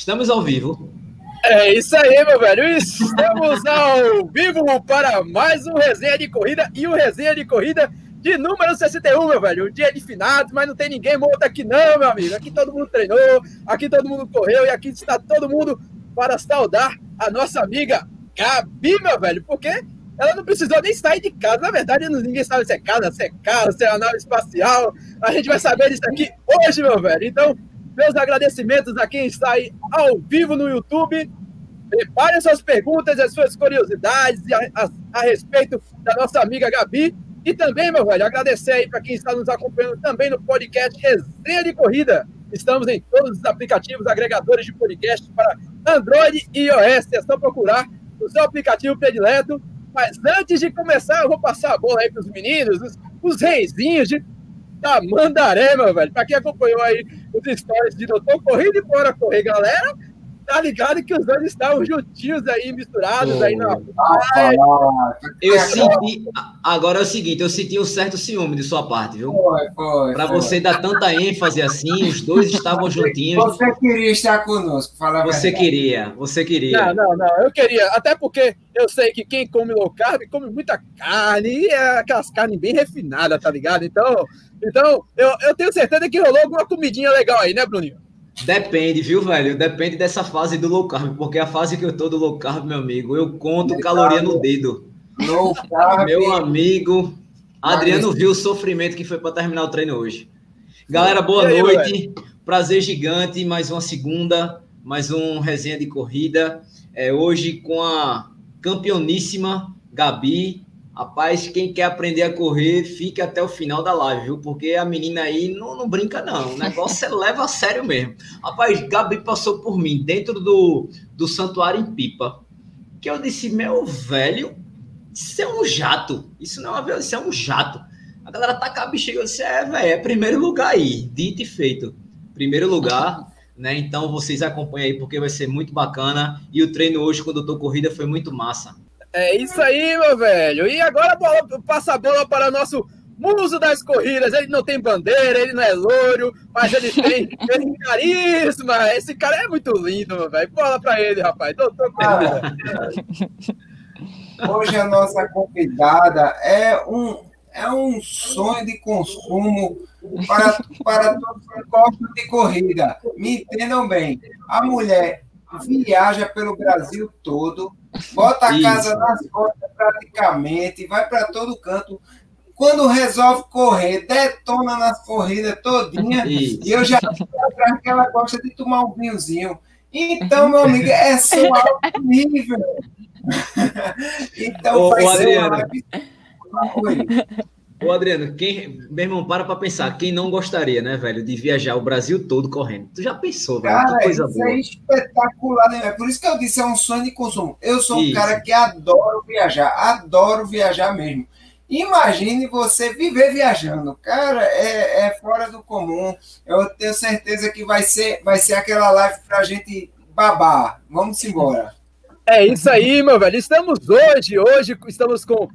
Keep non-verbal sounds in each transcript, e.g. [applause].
Estamos ao vivo. É isso aí, meu velho. Estamos ao vivo para mais um resenha de corrida e o resenha de corrida de número 61, meu velho. Um dia de finados, mas não tem ninguém morto aqui, não, meu amigo. Aqui todo mundo treinou, aqui todo mundo correu e aqui está todo mundo para saudar a nossa amiga Gabi, meu velho, porque ela não precisou nem sair de casa. Na verdade, ninguém sabe se é casa, se é casa, se é nave espacial. A gente vai saber disso aqui hoje, meu velho. Então, meus agradecimentos a quem está aí ao vivo no YouTube. Prepare suas perguntas as suas curiosidades a, a, a, respeito da nossa amiga Gabi. E também, meu velho, agradecer aí para quem está nos acompanhando também no podcast Resenha de Corrida. Estamos em todos os aplicativos agregadores de podcast para Android e iOS. É só procurar o seu aplicativo predileto. Mas antes de começar, eu vou passar a bola aí para os meninos, os, os reizinhos de da Mandaré, meu velho. Para quem acompanhou aí os stories de Doutor Corrida e Bora Correr, galera, tá ligado que os dois estavam juntinhos aí, misturados aí na Eu senti. Agora é o seguinte, eu senti um certo ciúme de sua parte, viu? Foi, foi. Para você dar tanta ênfase assim, os dois estavam juntinhos. Você queria estar conosco, fala Você queria, você queria. Não, não, não, eu queria. Até porque eu sei que quem come low carb come muita carne, e é aquelas carnes bem refinadas, tá ligado? Então, então eu, eu tenho certeza que rolou alguma comidinha legal aí, né, Bruninho? Depende, viu, velho? Depende dessa fase do low carb, porque a fase que eu tô do low carb, meu amigo, eu conto low caloria carb. no dedo. Low carb. Meu amigo, Adriano viu o sofrimento que foi para terminar o treino hoje. Galera, boa aí, noite. Velho? Prazer gigante, mais uma segunda, mais um resenha de corrida. É, hoje com a campeoníssima Gabi, Rapaz, quem quer aprender a correr, fique até o final da live, viu? Porque a menina aí não, não brinca, não. O negócio é [laughs] leva a sério mesmo. Rapaz, Gabi passou por mim dentro do, do santuário em Pipa. Que eu disse, meu velho, isso é um jato. Isso não é uma isso é um jato. A galera tá com a bexiga. Eu disse, é, velho, é primeiro lugar aí. Dito e feito. Primeiro lugar. [laughs] Né? Então vocês acompanhem aí porque vai ser muito bacana. E o treino hoje, quando eu tô corrida, foi muito massa. É isso aí, meu velho. E agora bola, passa a bola para o nosso muso das corridas. Ele não tem bandeira, ele não é louro, mas ele tem, [laughs] tem carisma. Esse cara é muito lindo, meu velho. Bola para ele, rapaz. Doutor Corrida. [laughs] Hoje a nossa convidada é um, é um sonho de consumo para, para todos que gostam de corrida. Me entendam bem. A mulher viaja pelo Brasil todo bota a casa nas costas praticamente, vai para todo canto. Quando resolve correr, detona nas corridas todinha. Isso. E eu já atrás que ela gosta de tomar um vinhozinho. Então, meu amigo, é só alto nível. [laughs] então, ô, vai ser Adriano. Ô, Adriano, quem, meu irmão, para pra pensar, quem não gostaria, né, velho, de viajar o Brasil todo correndo? Tu já pensou, velho? Cara, que coisa isso é boa. é espetacular, né? É por isso que eu disse, é um sonho de consumo. Eu sou isso. um cara que adoro viajar, adoro viajar mesmo. Imagine você viver viajando, cara, é, é fora do comum. Eu tenho certeza que vai ser, vai ser aquela live pra gente babar. Vamos embora. É isso aí, meu velho. Estamos hoje, hoje estamos com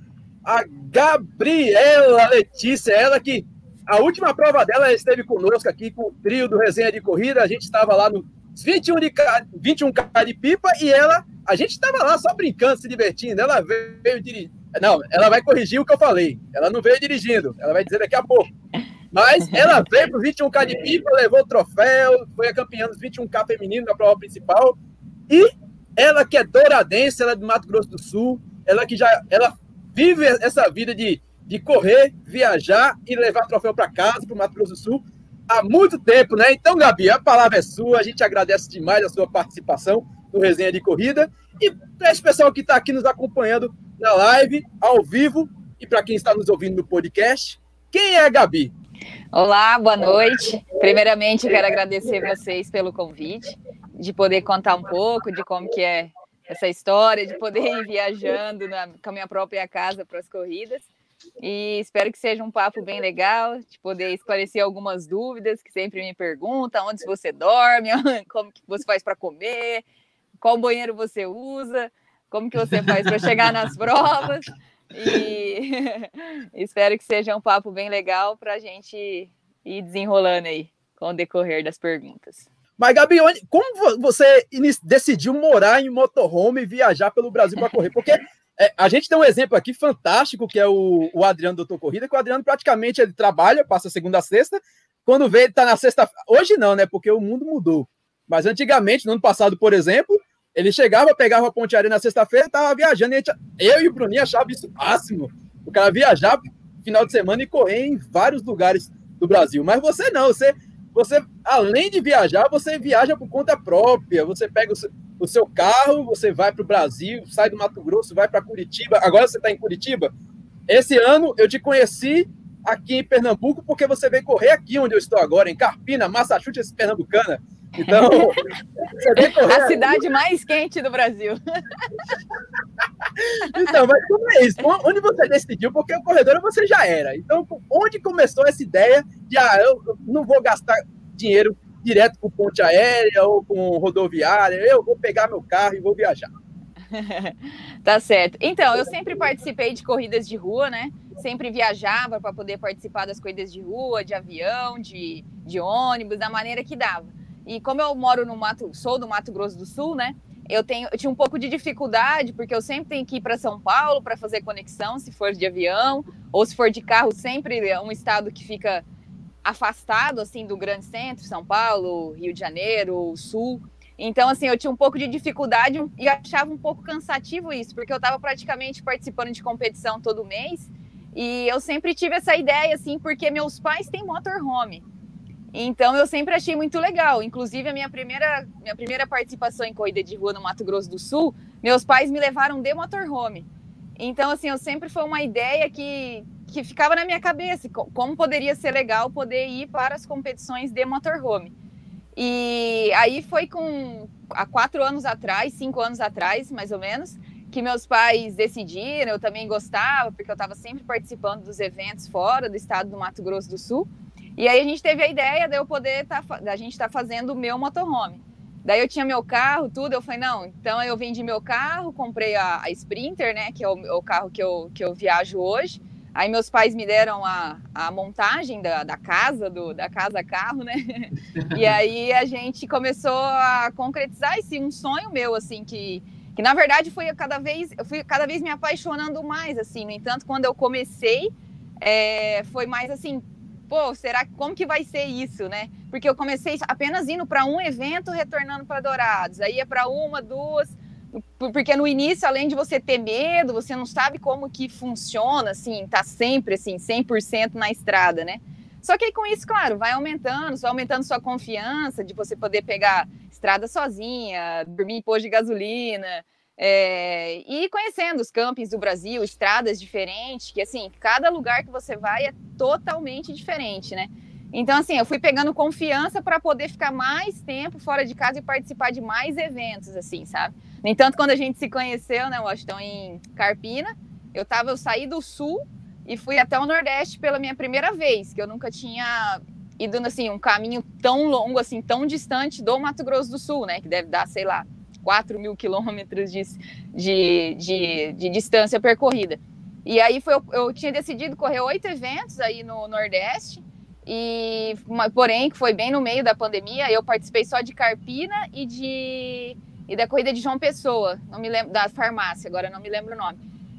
a Gabriela Letícia, ela que a última prova dela esteve conosco aqui com o trio do Resenha de Corrida. A gente estava lá no 21 de 21K de pipa e ela, a gente estava lá só brincando, se divertindo. Ela veio dirigir. Não, ela vai corrigir o que eu falei. Ela não veio dirigindo, ela vai dizer daqui a pouco. Mas ela veio para o 21K de pipa, levou o troféu, foi a campeã dos 21K feminino na prova principal. E ela que é douradense, ela é do Mato Grosso do Sul, ela que já ela vive essa vida de, de correr, viajar e levar troféu para casa, para o Mato Grosso do Sul, há muito tempo, né? Então, Gabi, a palavra é sua, a gente agradece demais a sua participação no Resenha de Corrida. E para esse pessoal que está aqui nos acompanhando na live, ao vivo, e para quem está nos ouvindo no podcast, quem é a Gabi? Olá, boa noite. Primeiramente, quero agradecer vocês pelo convite, de poder contar um pouco de como que é essa história de poder ir viajando na, com a minha própria casa para as corridas. E espero que seja um papo bem legal, de poder esclarecer algumas dúvidas que sempre me perguntam, onde você dorme, [laughs] como que você faz para comer, qual banheiro você usa, como que você faz para chegar nas [laughs] provas. E [laughs] espero que seja um papo bem legal para a gente ir desenrolando aí com o decorrer das perguntas. Mas, Gabi, como você decidiu morar em motorhome e viajar pelo Brasil para correr? Porque [laughs] é, a gente tem um exemplo aqui fantástico, que é o, o Adriano Doutor Corrida, que o Adriano praticamente ele trabalha, passa segunda a sexta, quando vê, ele tá na sexta. Hoje não, né? Porque o mundo mudou. Mas antigamente, no ano passado, por exemplo, ele chegava, pegava a Ponte na sexta-feira, tava viajando, e gente, eu e o Bruninho achava isso máximo. O cara viajar final de semana e correr em vários lugares do Brasil. Mas você não, você, você além de viajar, você viaja por conta própria. Você pega o seu, o seu carro, você vai para o Brasil, sai do Mato Grosso, vai para Curitiba. Agora você está em Curitiba. Esse ano eu te conheci aqui em Pernambuco porque você veio correr aqui onde eu estou agora, em Carpina, Massachusetts, Pernambucana. Então, a cidade mais quente do Brasil. então, mas como é isso? Onde você decidiu? Porque o corredor você já era. Então, onde começou essa ideia de, ah, eu não vou gastar dinheiro direto com ponte aérea ou com rodoviária, eu vou pegar meu carro e vou viajar. [laughs] tá certo. Então, eu sempre participei de corridas de rua, né? Sempre viajava para poder participar das corridas de rua, de avião, de, de ônibus, da maneira que dava. E como eu moro no Mato, sou do Mato Grosso do Sul, né? Eu, tenho, eu tinha um pouco de dificuldade, porque eu sempre tenho que ir para São Paulo para fazer conexão, se for de avião, ou se for de carro, sempre é um estado que fica afastado, assim, do grande centro, São Paulo, Rio de Janeiro, Sul. Então, assim, eu tinha um pouco de dificuldade e achava um pouco cansativo isso, porque eu estava praticamente participando de competição todo mês, e eu sempre tive essa ideia, assim, porque meus pais têm motorhome. Então eu sempre achei muito legal. Inclusive a minha primeira, minha primeira participação em corrida de rua no Mato Grosso do Sul, meus pais me levaram de motorhome. Então assim, eu sempre foi uma ideia que que ficava na minha cabeça, como poderia ser legal poder ir para as competições de motorhome. E aí foi com há quatro anos atrás, cinco anos atrás, mais ou menos, que meus pais decidiram. Eu também gostava, porque eu estava sempre participando dos eventos fora do estado do Mato Grosso do Sul. E aí a gente teve a ideia de eu poder tá, da gente estar tá fazendo o meu motorhome. Daí eu tinha meu carro, tudo, eu falei, não, então eu vendi meu carro, comprei a, a Sprinter, né, que é o, o, carro que eu, que eu viajo hoje. Aí meus pais me deram a, a montagem da, da casa, do, da casa carro, né? [laughs] e aí a gente começou a concretizar esse um sonho meu, assim, que, que na verdade foi cada vez, eu fui cada vez me apaixonando mais, assim. No entanto, quando eu comecei, é, foi mais assim, pô, será como que vai ser isso, né? Porque eu comecei apenas indo para um evento, retornando para Dourados. Aí ia para uma, duas, porque no início, além de você ter medo, você não sabe como que funciona, assim, tá sempre assim, 100% na estrada, né? Só que aí com isso, claro, vai aumentando, vai aumentando sua confiança de você poder pegar estrada sozinha, dormir em posto de gasolina, é, e conhecendo os campings do Brasil, estradas diferentes, que assim, cada lugar que você vai é totalmente diferente, né? Então, assim, eu fui pegando confiança para poder ficar mais tempo fora de casa e participar de mais eventos, assim, sabe? No entanto, quando a gente se conheceu, né, Washington, em Carpina, eu tava, eu saí do sul e fui até o Nordeste pela minha primeira vez, que eu nunca tinha ido, assim, um caminho tão longo, assim, tão distante do Mato Grosso do Sul, né? Que deve dar, sei lá, 4 mil quilômetros de, de, de, de, distância percorrida. E aí foi, eu, tinha decidido correr oito eventos aí no Nordeste, e porém, que foi bem no meio da pandemia, eu participei só de Carpina e de e da corrida de João Pessoa, não me lembro da farmácia, agora não me lembro o nome.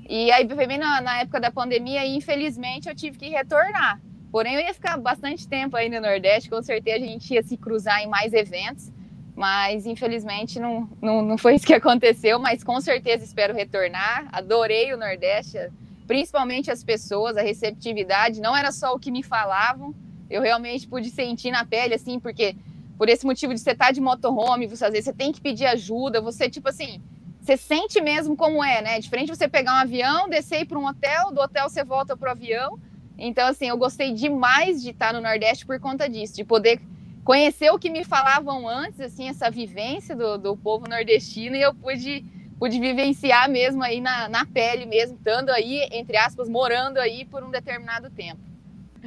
E aí foi bem na, na época da pandemia e infelizmente eu tive que retornar. Porém, eu ia ficar bastante tempo aí no Nordeste, com certeza a gente ia se cruzar em mais eventos mas infelizmente não, não, não foi isso que [laughs] aconteceu, mas com certeza espero retornar. Adorei o Nordeste, principalmente as pessoas, a receptividade, não era só o que me falavam, eu realmente pude sentir na pele, assim, porque por esse motivo de você estar tá de motorhome, você às vezes você tem que pedir ajuda, você, tipo assim, você sente mesmo como é, né? Diferente você pegar um avião, descer para um hotel, do hotel você volta para o avião. Então, assim, eu gostei demais de estar no Nordeste por conta disso, de poder conhecer o que me falavam antes, assim, essa vivência do, do povo nordestino, e eu pude, pude vivenciar mesmo aí na, na pele mesmo, estando aí, entre aspas, morando aí por um determinado tempo.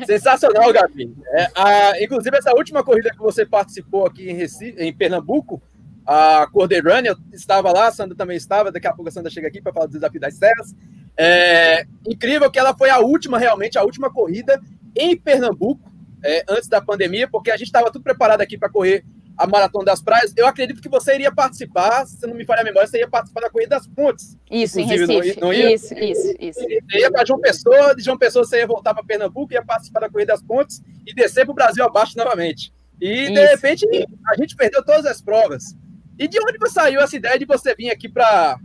Sensacional, Gabi. É, a, inclusive, essa última corrida que você participou aqui em, Recife, em Pernambuco, a eu estava lá, a Sandra também estava, daqui a pouco a Sandra chega aqui para falar do desafio das serras. É, incrível que ela foi a última, realmente, a última corrida em Pernambuco, é, antes da pandemia, porque a gente estava tudo preparado aqui para correr a Maratona das Praias, eu acredito que você iria participar, se não me falha a memória, você ia participar da Corrida das Pontes. Isso, em Recife. Não, ia? Isso, isso, isso. Você ia para João Pessoa, de João Pessoa você ia voltar para Pernambuco, ia participar da Corrida das Pontes e descer para o Brasil abaixo novamente. E, isso. de repente, a gente perdeu todas as provas. E de onde saiu essa ideia de você vir aqui para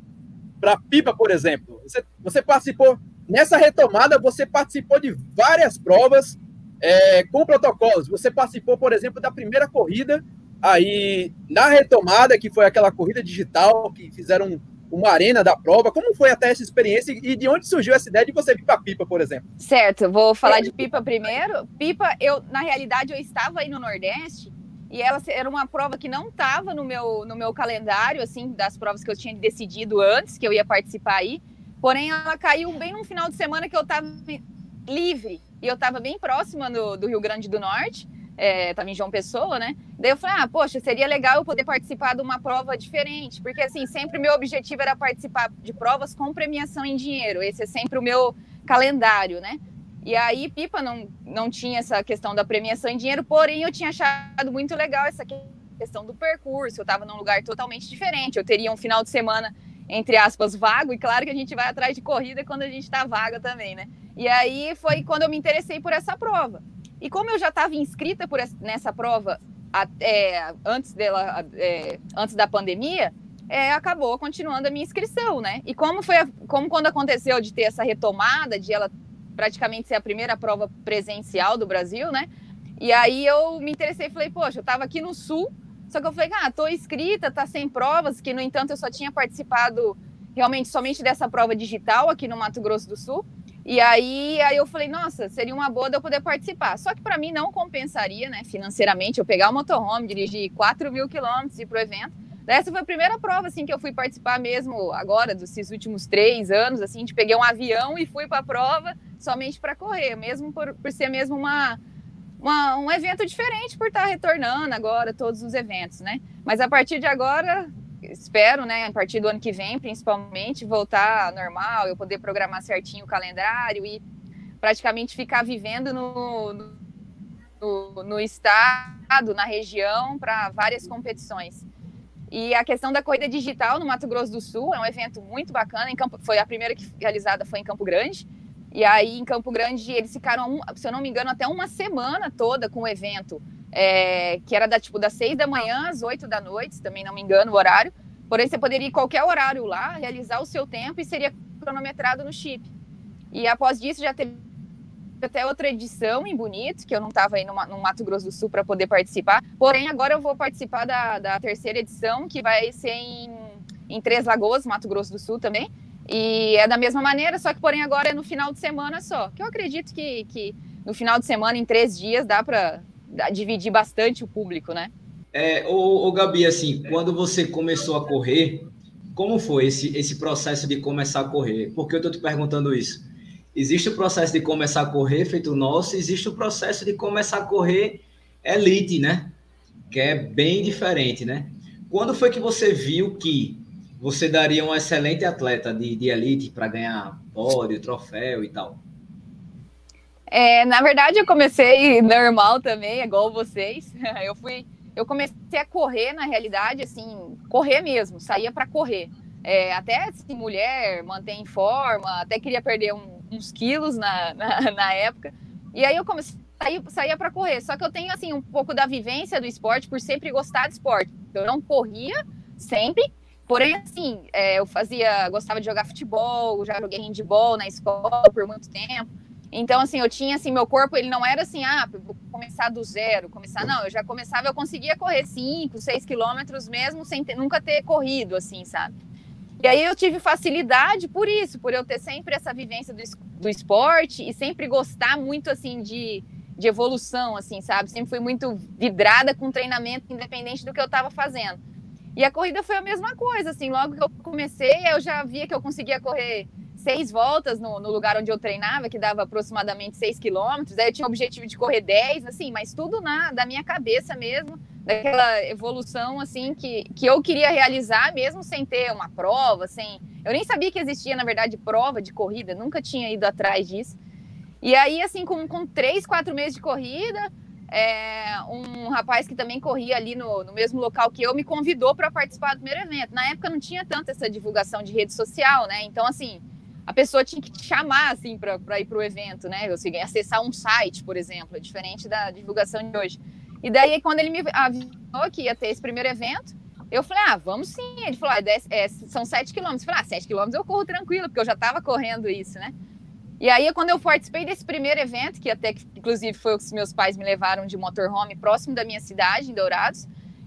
Pipa, por exemplo? Você, você participou, nessa retomada, você participou de várias provas é, com protocolos. Você participou, por exemplo, da primeira corrida Aí, na retomada, que foi aquela corrida digital, que fizeram uma arena da prova, como foi até essa experiência e de onde surgiu essa ideia de você vir para Pipa, por exemplo? Certo, vou falar de Pipa primeiro. Pipa, eu, na realidade, eu estava aí no Nordeste e ela era uma prova que não estava no meu, no meu calendário, assim, das provas que eu tinha decidido antes, que eu ia participar aí. Porém, ela caiu bem no final de semana que eu estava livre e eu estava bem próxima do, do Rio Grande do Norte é, em João Pessoa, né? Daí eu falei, ah, poxa, seria legal eu poder participar de uma prova diferente, porque assim, sempre meu objetivo era participar de provas com premiação em dinheiro, esse é sempre o meu calendário, né? E aí, Pipa não, não tinha essa questão da premiação em dinheiro, porém eu tinha achado muito legal essa questão do percurso, eu estava num lugar totalmente diferente, eu teria um final de semana, entre aspas, vago, e claro que a gente vai atrás de corrida quando a gente está vaga também, né? E aí foi quando eu me interessei por essa prova. E como eu já estava inscrita por essa, nessa prova até, antes, dela, é, antes da pandemia, é, acabou continuando a minha inscrição, né? E como foi, como quando aconteceu de ter essa retomada, de ela praticamente ser a primeira prova presencial do Brasil, né? E aí eu me interessei, falei, poxa, eu estava aqui no Sul, só que eu falei, ah, tô inscrita, tá sem provas, que no entanto eu só tinha participado realmente somente dessa prova digital aqui no Mato Grosso do Sul. E aí, aí eu falei, nossa, seria uma boa de eu poder participar. Só que para mim não compensaria, né, financeiramente, eu pegar o motorhome, dirigir 4 mil quilômetros e ir pro evento. Essa foi a primeira prova, assim, que eu fui participar mesmo agora, desses últimos três anos, assim, de peguei um avião e fui para a prova somente para correr, mesmo por, por ser mesmo uma, uma, um evento diferente, por estar retornando agora todos os eventos, né? Mas a partir de agora, espero, né, a partir do ano que vem, principalmente, voltar normal, eu poder programar certinho o calendário e praticamente ficar vivendo no, no, no estado, na região, para várias competições. E a questão da corrida digital no Mato Grosso do Sul é um evento muito bacana. Em Campo, foi a primeira que realizada foi em Campo Grande. E aí em Campo Grande eles ficaram, se eu não me engano, até uma semana toda com o evento é, que era da, tipo, das seis da manhã às oito da noite, também não me engano o horário. Porém, você poderia ir qualquer horário lá, realizar o seu tempo e seria cronometrado no chip. E após disso, já teve até outra edição em Bonito, que eu não estava aí no, no, Mato Grosso do Sul para poder participar. Porém, agora eu vou participar da, da terceira edição, que vai ser em, em Três Lagoas, Mato Grosso do Sul também. E é da mesma maneira, só que porém agora é no final de semana só. Que eu acredito que, que no final de semana, em três dias, dá para dividir bastante o público, né? É, ô, ô, Gabi, assim, quando você começou a correr, como foi esse, esse processo de começar a correr? Por que eu estou te perguntando isso? Existe o processo de começar a correr, feito o nosso, existe o processo de começar a correr elite, né? Que é bem diferente, né? Quando foi que você viu que você daria um excelente atleta de, de elite para ganhar pódio, troféu e tal? É, na verdade, eu comecei normal também, igual vocês. [laughs] Eu fui, eu comecei a correr na realidade, assim, correr mesmo, saía para correr. É, até assim, mulher, manter em forma, até queria perder um, uns quilos na, [laughs] na, na, época. E aí eu comecei saía, saía para correr. Só que eu tenho assim um pouco da vivência do esporte por sempre gostar de esporte. Eu não corria sempre, porém assim, é, eu fazia, gostava de jogar futebol, já joguei handball na escola por muito tempo. Então, assim, eu tinha, assim, meu corpo, ele não era assim, ah, vou começar do zero, começar, não, eu já começava, eu conseguia correr 5, 6 quilômetros mesmo, sem ter, nunca ter corrido, assim, sabe? E aí eu tive facilidade por isso, por eu ter sempre essa vivência do, do esporte e sempre gostar muito, assim, de, de evolução, assim, sabe? Sempre fui muito vidrada com treinamento, independente do que eu estava fazendo. E a corrida foi a mesma coisa, assim, logo que eu comecei, eu já via que eu conseguia correr seis voltas no, no, lugar onde eu treinava, que dava aproximadamente seis quilômetros. Aí eu tinha o objetivo de correr dez, assim, mas tudo na da minha cabeça mesmo, daquela evolução assim que, que eu queria realizar, mesmo sem ter uma prova, sem. Eu nem sabia que existia, na verdade, prova de corrida, nunca tinha ido atrás disso. E aí, assim, com, com três, quatro meses de corrida, é, um rapaz que também corria ali no, no mesmo local que eu me convidou para participar do primeiro evento. Na época não tinha tanto essa divulgação de rede social, né? Então, assim, a pessoa tinha que te chamar, assim, para ir para o evento, né? Ou seja, acessar um site, por exemplo, diferente da divulgação de hoje. E daí, quando ele me avisou que ia ter esse primeiro evento, eu falei, ah, vamos sim. Ele falou, ah, é, são sete quilômetros. Eu falei, ah, sete quilômetros eu corro tranquilo, porque eu já estava correndo isso, né? E aí, quando eu participei desse primeiro evento, que até inclusive, foi o que meus pais me levaram de motorhome próximo da minha cidade, em Dourados,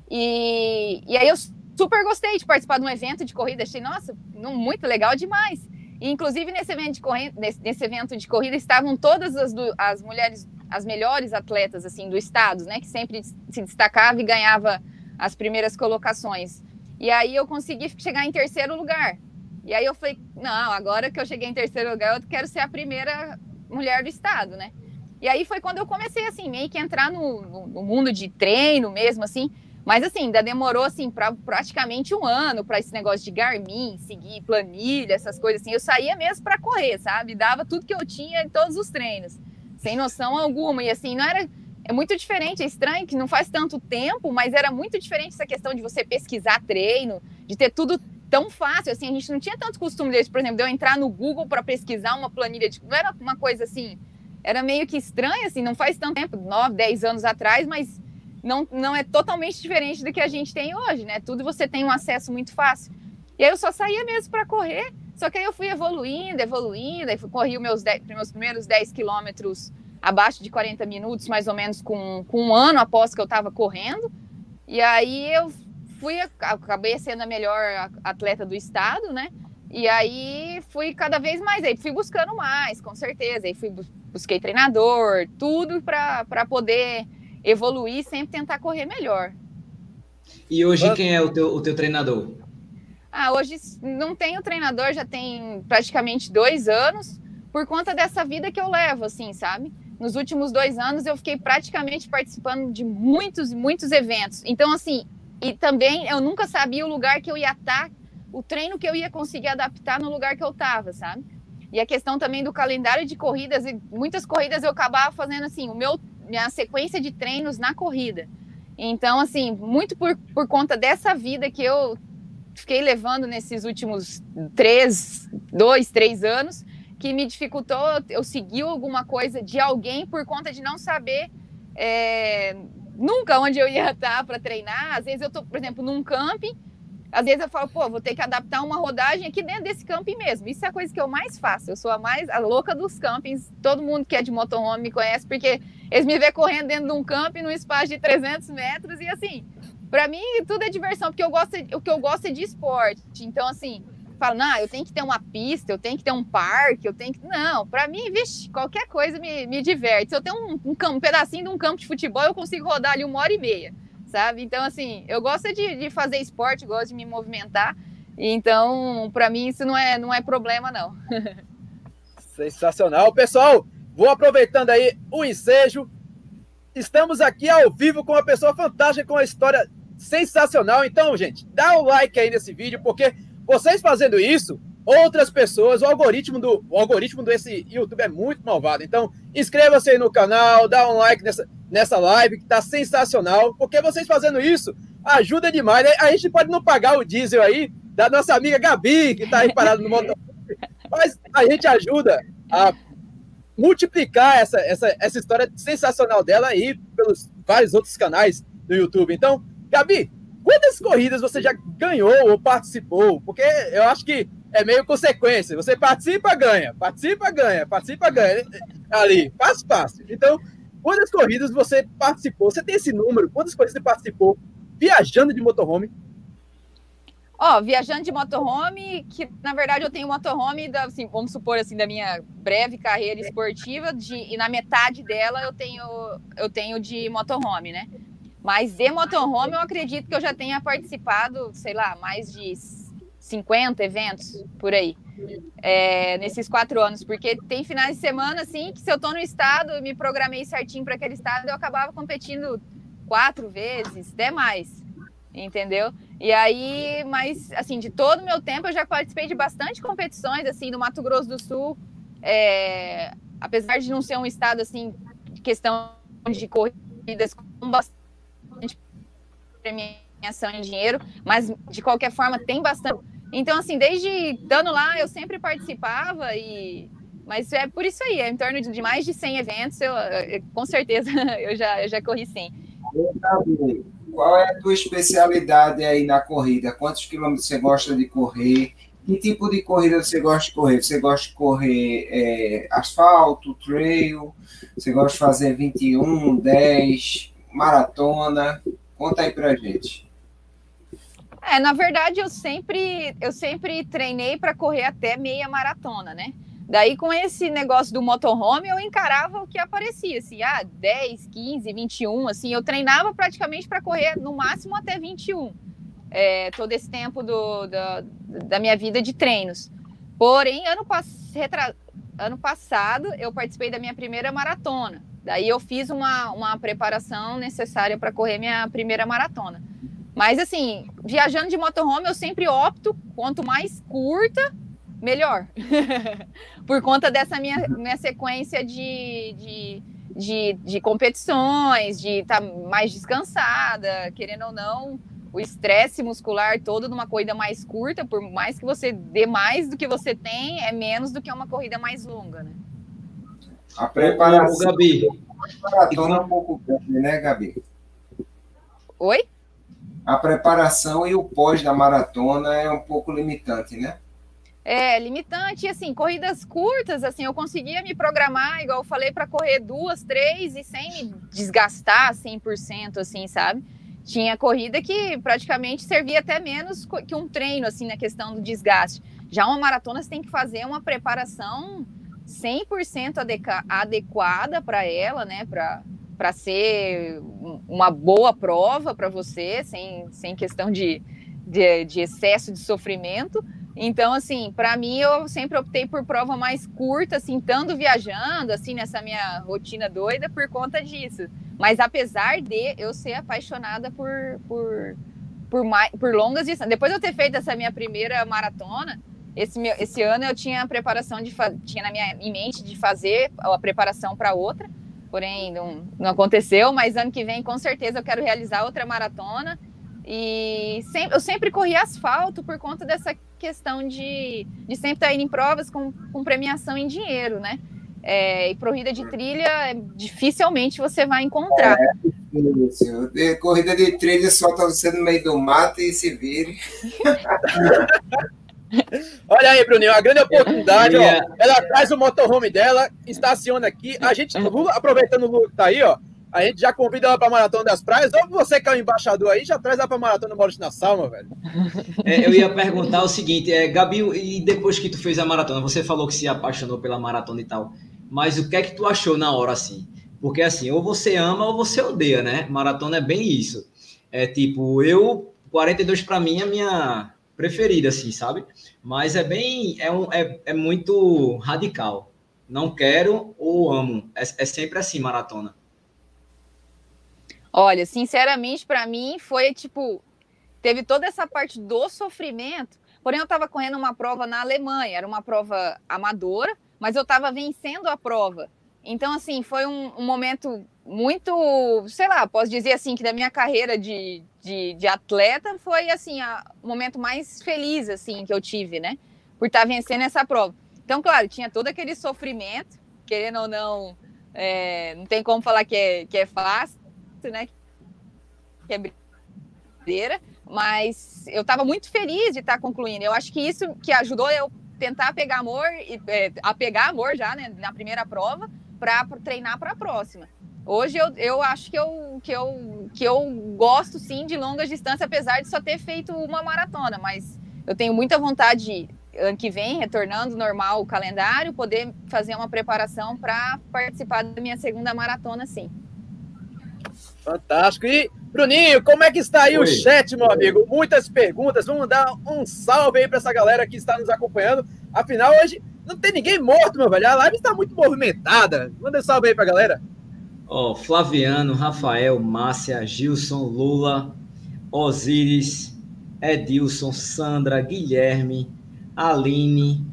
e, e aí eu super gostei de participar de um evento de corrida, achei, nossa, muito legal demais. E, inclusive, nesse evento de corrida, nesse, evento de corrida estavam todas as, as mulheres, as melhores atletas, assim, do estado, né, que sempre se destacava e ganhava as primeiras colocações. E aí eu consegui chegar em terceiro lugar. E aí eu falei, não, agora que eu cheguei em terceiro lugar, eu quero ser a primeira mulher do estado, né? E aí foi quando eu comecei, assim, meio que entrar no, no, no mundo de treino mesmo, assim. Mas, assim, ainda demorou, assim, pra, praticamente um ano para esse negócio de Garmin, seguir planilha, essas coisas, assim. Eu saía mesmo para correr, sabe? Dava tudo que eu tinha em todos os treinos, sem noção alguma. E, assim, não era... É muito diferente, é estranho que não faz tanto tempo, mas era muito diferente essa questão de você pesquisar treino, de ter tudo tão fácil, assim, a gente não tinha tanto costume desse, por exemplo, de eu entrar no Google para pesquisar uma planilha, de, não era uma coisa assim, era meio que estranha, assim, não faz tanto tempo, 9, 10 anos atrás, mas não, não é totalmente diferente do que a gente tem hoje, né? Tudo você tem um acesso muito fácil. E aí eu só saía mesmo para correr, só que aí eu fui evoluindo, evoluindo, aí corri os meus, 10, meus primeiros 10 quilômetros abaixo de 40 minutos, mais ou menos, com, com um ano após que eu estava correndo. E aí eu fui, acabei sendo a melhor atleta do estado, né? E aí fui cada vez mais, aí fui buscando mais, com certeza. Aí fui busquei treinador, tudo para poder evoluir, sempre tentar correr melhor. E hoje quem é o teu, o teu treinador? Ah, hoje não tenho treinador, já tem praticamente dois anos, por conta dessa vida que eu levo, assim, sabe? Nos últimos dois anos eu fiquei praticamente participando de muitos, muitos eventos. Então, assim, e também eu nunca sabia o lugar que eu ia estar, o treino que eu ia conseguir adaptar no lugar que eu estava, sabe? E a questão também do calendário de corridas, muitas corridas eu acabava fazendo assim, o meu minha sequência de treinos na corrida. Então, assim, muito por, por conta dessa vida que eu fiquei levando nesses últimos três, dois, três anos, que me dificultou eu seguir alguma coisa de alguém por conta de não saber é, nunca onde eu ia [laughs] estar para treinar. Às vezes eu estou, por exemplo, num camping, às vezes eu falo, pô, vou ter que adaptar uma rodagem aqui dentro desse camping mesmo. Isso é a coisa que eu mais faço. Eu sou a mais a louca dos campings. Todo mundo que é de motorhome me conhece porque eles me vê correndo dentro de um camping num espaço de 300 metros e assim, para mim tudo é diversão, porque eu gosto, o que eu gosto é de esporte. Então assim, falo, não, eu tenho que ter uma pista, eu tenho que ter um parque, eu tenho que. Não, para mim, vixe, qualquer coisa me, me diverte. Se eu tenho um, um, um, pedacinho de um campo de futebol, eu consigo rodar ali uma hora e meia, sabe? Então, assim, eu gosto de, de fazer esporte, gosto de me movimentar. Então, para mim, isso não é, não é problema, não. Sensacional. Pessoal, vou aproveitando aí o ensejo. Estamos aqui ao vivo com uma pessoa fantástica, com uma história sensacional. Então, gente, dá o like aí nesse vídeo, porque vocês fazendo isso, outras pessoas, o algoritmo do o algoritmo desse YouTube é muito malvado. Então, inscreva-se aí no canal, dá um like nessa, nessa live que tá sensacional, porque vocês fazendo isso ajuda demais. A gente pode não pagar o diesel aí da nossa amiga Gabi, que tá aí parada no motor, mas a gente ajuda a multiplicar essa, essa, essa história sensacional dela aí pelos vários outros canais do YouTube. Então, Gabi, Quantas corridas você já ganhou ou participou? Porque eu acho que é meio consequência. Você participa, ganha, participa, ganha, participa, ganha. Ali, fácil, fácil. Então, quantas corridas você participou? Você tem esse número? Quantas corridas você participou viajando de motorhome? Ó, oh, viajando de motorhome, que na verdade eu tenho motorhome, da, assim, vamos supor assim, da minha breve carreira esportiva, de, e na metade dela eu tenho, eu tenho de motorhome, né? Mas de motorhome, eu acredito que eu já tenha participado, sei lá, mais de 50 eventos por aí, é, nesses quatro anos. Porque tem finais de semana, assim, que se eu estou no estado, eu me programei certinho para aquele estado, eu acabava competindo quatro vezes, até mais, entendeu? E aí, mas, assim, de todo o meu tempo, eu já participei de bastante competições, assim, no Mato Grosso do Sul, é, apesar de não ser um estado, assim, questão de corrida, corridas com bastante premiação em dinheiro, mas de qualquer forma tem bastante. Então, assim, desde estando lá, eu sempre participava e. Mas é por isso aí, é em torno de mais de 100 eventos, eu, eu com certeza [laughs] eu já, eu já corri sim. Qual é a tua especialidade aí na corrida? Quantos quilômetros você gosta de correr? Que tipo de corrida você gosta de correr? Você gosta de correr é, asfalto, trail? Você gosta de fazer 21, 10, maratona? Conta aí pra gente. É, na verdade, eu sempre, eu sempre treinei para correr até meia maratona, né? Daí, com esse negócio do motorhome, eu encarava o que aparecia, assim, ah, 10, 15, 21, assim, eu treinava praticamente para correr no máximo até 21 é, todo esse tempo do, do, da minha vida de treinos. Porém, ano, retra... ano passado, eu participei da minha primeira maratona. Daí eu fiz uma, uma preparação necessária para correr minha primeira maratona. Mas, assim, viajando de motorhome, eu sempre opto, quanto mais curta, melhor. [laughs] Por conta dessa minha, minha sequência de, de, de, de competições, de estar tá mais descansada, querendo ou não, o estresse muscular todo numa corrida mais curta, por mais que você dê mais do que você tem, é menos do que uma corrida mais longa, né? A preparação, Gabi. maratona é um pouco grande, né, Gabi? Oi? A preparação e o pós da maratona é um pouco limitante, né? É, limitante, e assim, corridas curtas, assim, eu conseguia me programar, igual eu falei, para correr duas, três e sem me desgastar 100%, assim, sabe? tinha corrida que praticamente servia até menos que um treino, assim, na questão do desgaste. Já uma maratona você tem que fazer uma preparação 100% adequada para ela, né, para ser uma boa prova para você, sem, sem questão de, de, de excesso de sofrimento. Então, assim, para mim, eu sempre optei por prova mais curta, assim, estando viajando, assim, nessa minha rotina doida, por conta disso. Mas apesar de eu ser apaixonada por, por, por, mais, por longas distâncias, depois de eu ter feito essa minha primeira maratona, esse, meu, esse ano eu tinha a preparação de tinha na minha em mente de fazer a preparação para outra, porém não, não aconteceu, mas ano que vem com certeza eu quero realizar outra maratona. E sempre, eu sempre corri asfalto por conta dessa questão de, de sempre estar indo em provas com, com premiação em dinheiro, né? É, e corrida de trilha, dificilmente você vai encontrar. É, corrida de trilha solta você no meio do mato e se vire. [laughs] Olha aí, Bruninho, a grande oportunidade, ó. Ela traz o motorhome dela, estaciona aqui. A gente, aproveitando o Lula que tá aí, ó, a gente já convida ela para Maratona das Praias. Ou você que é o embaixador aí, já traz ela para Maratona Maurício na Salma, velho. É, eu ia perguntar o seguinte, é, Gabi, e depois que tu fez a maratona, você falou que se apaixonou pela maratona e tal. Mas o que é que tu achou na hora, assim? Porque, assim, ou você ama ou você odeia, né? Maratona é bem isso. É tipo, eu, 42 para mim a minha preferida, assim, sabe? Mas é bem, é, um, é, é muito radical. Não quero ou amo. É, é sempre assim, maratona. Olha, sinceramente, para mim foi tipo, teve toda essa parte do sofrimento. Porém, eu estava correndo uma prova na Alemanha, era uma prova amadora, mas eu estava vencendo a prova. Então, assim, foi um, um, momento muito, sei lá, posso dizer assim, que da minha carreira de, de, de atleta foi, assim, o momento mais feliz, assim, que eu tive, né? Por estar tá vencendo essa prova. Então, claro, tinha todo aquele sofrimento, querendo ou não, é, não tem como falar que é, que é fácil, né? Que é brincadeira, mas eu estava muito feliz de estar tá concluindo. Eu acho que isso que ajudou eu tentar pegar amor, é, a pegar amor já, né, na primeira prova, para treinar para a próxima. Hoje eu, eu acho que eu, que, eu, que eu gosto sim de longas distâncias, apesar de só ter feito uma maratona, mas eu tenho muita vontade, ano que vem, retornando normal o calendário, poder fazer uma preparação para participar da minha segunda maratona, sim. Fantástico. E, Bruninho, como é que está aí Oi. o chat, meu amigo? Muitas perguntas. Vamos dar um salve aí para essa galera que está nos acompanhando. Afinal, hoje não tem ninguém morto, meu velho. A live está muito movimentada. Manda um salve aí para a galera. Ó, oh, Flaviano, Rafael, Márcia, Gilson, Lula, Osíris, Edilson, Sandra, Guilherme, Aline,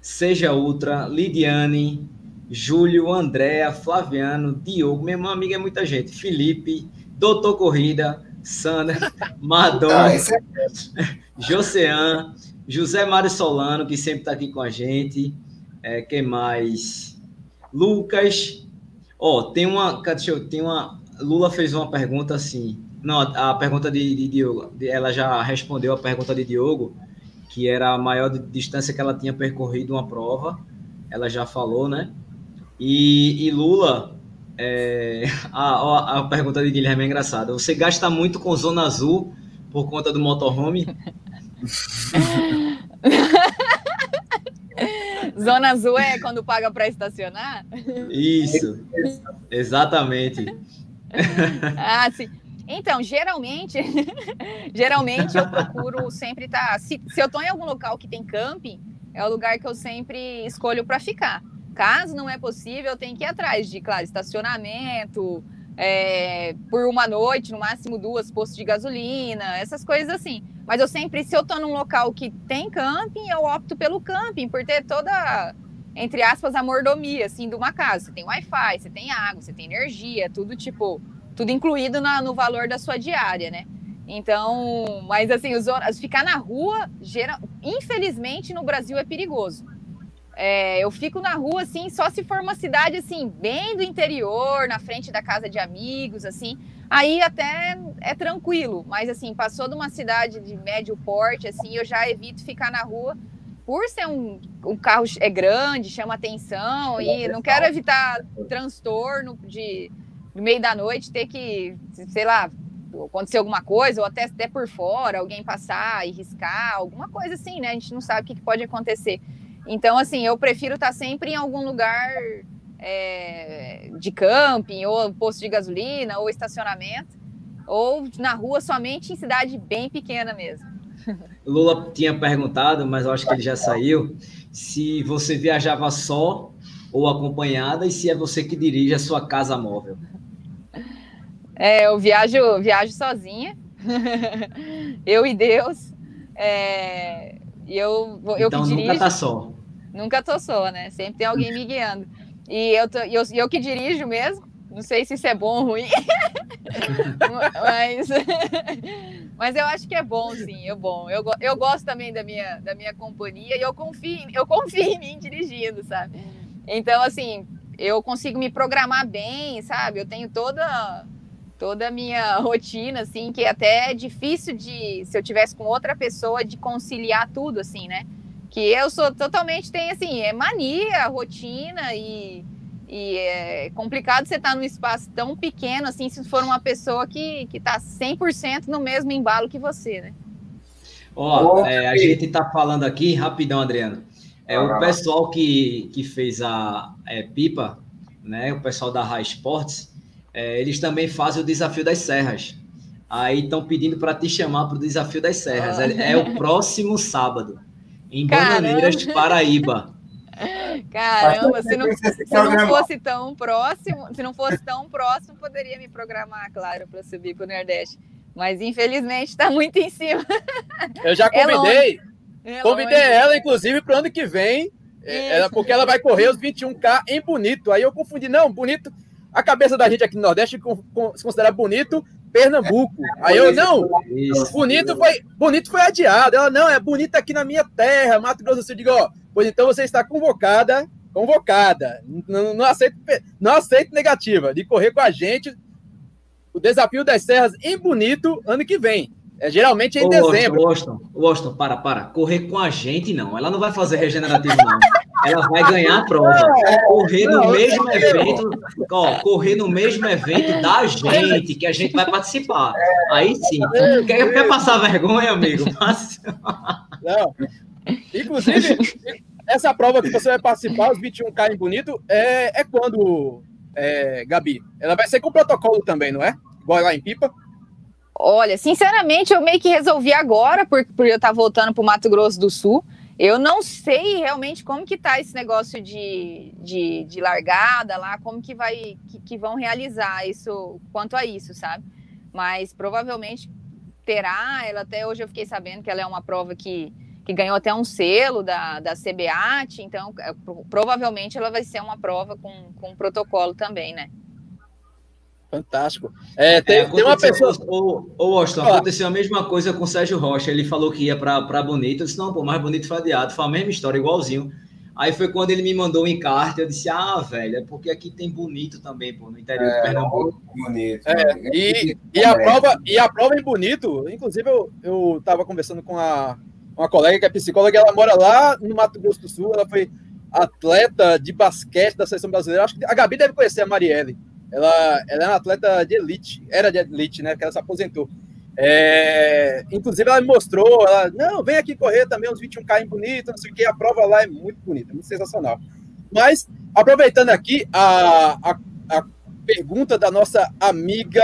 Seja Ultra, Lidiane, Júlio, Andréa, Flaviano, Diogo, meu irmão amigo é muita gente, Felipe, Doutor Corrida, Sandra, [laughs] Madon, ah, é... Josean, José Mário Solano, que sempre está aqui com a gente. É, quem mais? Lucas. Ó, oh, tem uma. Deixa eu, tem uma. Lula fez uma pergunta assim. Não, a pergunta de, de Diogo. Ela já respondeu a pergunta de Diogo, que era a maior distância que ela tinha percorrido uma prova. Ela já falou, né? E, e Lula, é, [laughs] a, a, pergunta de Guilherme é engraçada. Você gasta muito com Zona Azul por conta do motorhome? [laughs] [laughs] Zona Azul é quando paga para estacionar? Isso, exatamente. [laughs] ah, sim. Então, geralmente, [laughs] geralmente eu procuro sempre estar. Tá, se, se eu estou em algum local que tem camping, é o lugar que eu sempre escolho para ficar. Caso não é possível, eu tenho que ir atrás de, claro, estacionamento, é, por uma noite, no máximo duas postos de gasolina, essas coisas assim. Mas eu sempre, se eu estou num local que tem camping, eu opto pelo camping, por ter toda, entre aspas, a mordomia, assim, de uma casa. Você tem Wi-Fi, você tem água, você tem energia, tudo tipo, tudo incluído na, no valor da sua diária, né? Então, mas assim, os, ficar na rua, geral, infelizmente, no Brasil é perigoso. É, eu fico na rua, assim, só se for uma cidade, assim, bem do interior, na frente da casa de amigos, assim, aí até é tranquilo. Mas, assim, passou de uma cidade de médio porte, assim, eu já evito ficar na rua por ser um, um carro é grande, chama atenção, e não quero evitar transtorno de, de meio da noite ter que, sei lá, acontecer alguma coisa, ou até, até por fora, alguém passar e riscar, alguma coisa assim, né? A gente não sabe o que pode acontecer. Então, assim, eu prefiro estar sempre em algum lugar é, de camping, ou posto de gasolina, ou estacionamento, ou na rua somente em cidade bem pequena mesmo. [laughs] Lula tinha perguntado, mas eu acho que ele já saiu, se você viajava só ou acompanhada e se é você que dirige a sua casa móvel. É, eu viajo, viajo sozinha, [laughs] eu e Deus. É, eu, eu então dirijo. nunca tá só. Nunca tô né? Sempre tem alguém me guiando. E eu, tô, eu, eu que dirijo mesmo. Não sei se isso é bom ou ruim. [laughs] mas, [laughs] mas eu acho que é bom, sim. É bom. Eu, eu gosto também da minha, da minha companhia e eu confio, eu confio em mim dirigindo, sabe? Então, assim, eu consigo me programar bem, sabe? Eu tenho toda toda a minha rotina, assim, que até é difícil de, se eu tivesse com outra pessoa, de conciliar tudo, assim, né? Que eu sou totalmente, tem assim, é mania, rotina e, e é complicado você estar tá num espaço tão pequeno assim, se for uma pessoa que, que tá 100% no mesmo embalo que você, né? Ó, oh, é, a gente tá falando aqui, rapidão, Adriano, é o pessoal que, que fez a é, pipa, né, o pessoal da High Sports, é, eles também fazem o Desafio das Serras. Aí estão pedindo para te chamar para o Desafio das Serras. É, é, o próximo sábado em Bananeiras, Paraíba. [laughs] Caramba, se não, se não fosse tão próximo, se não fosse tão próximo, poderia me programar, claro, para subir para o Nordeste. Mas infelizmente está muito em cima. Eu já [laughs] é convidei. É convidei ela, inclusive, para o ano que vem. É, ela, porque ela vai correr os 21K em bonito. Aí eu confundi, não, bonito. A cabeça da gente aqui no Nordeste se considera bonito, Pernambuco. Aí eu, não, bonito foi, bonito foi adiado. Ela, não, é bonito aqui na minha terra, Mato Grosso do Sul. Digo, ó, pois então você está convocada, convocada. Não, não, aceito, não aceito negativa de correr com a gente o desafio das serras em Bonito ano que vem. É geralmente em Ô, dezembro. Washington, Washington, para, para. Correr com a gente, não. Ela não vai fazer regenerativo, não. Ela vai ganhar a prova. Correr no mesmo evento, ó, correr no mesmo evento da gente, que a gente vai participar. Aí sim. Quer, quer passar vergonha, amigo? [laughs] Não. Inclusive, essa prova que você vai participar, os 21K em Bonito, é, é quando, é, Gabi? Ela vai ser com protocolo também, não é? Igual lá em Pipa? Olha, sinceramente, eu meio que resolvi agora, porque, porque eu estar voltando para o Mato Grosso do Sul. Eu não sei realmente como que tá esse negócio de, de, de largada lá, como que vai que, que, vão realizar isso quanto a isso, sabe? Mas provavelmente terá. Ela até hoje eu fiquei sabendo que ela é uma prova que, que ganhou até um selo da, da CBAT, então é, provavelmente ela vai ser uma prova com, com protocolo também, né? Fantástico. É, tem, é, tem uma pessoa. Ô, ô Austin, aconteceu a mesma coisa com o Sérgio Rocha. Ele falou que ia para Bonito. Eu disse, não, pô, mais bonito foi adiado. Foi a mesma história, igualzinho. Aí foi quando ele me mandou um encarte, eu disse, ah, velho, é porque aqui tem bonito também, pô, no interior é, de Pernambuco. Bonito. É, e, e, a prova, e a prova em bonito, inclusive eu, eu tava conversando com a, uma colega que é psicóloga, ela mora lá no Mato Grosso do Sul, ela foi atleta de basquete da seleção brasileira. Acho que a Gabi deve conhecer a Marielle. Ela, ela é uma atleta de elite, era de elite, né? Que ela se aposentou. É, inclusive, ela me mostrou, ela, não, vem aqui correr também uns 21K bonito, não sei o que, a prova lá é muito bonita, muito sensacional. Mas, aproveitando aqui a, a, a pergunta da nossa amiga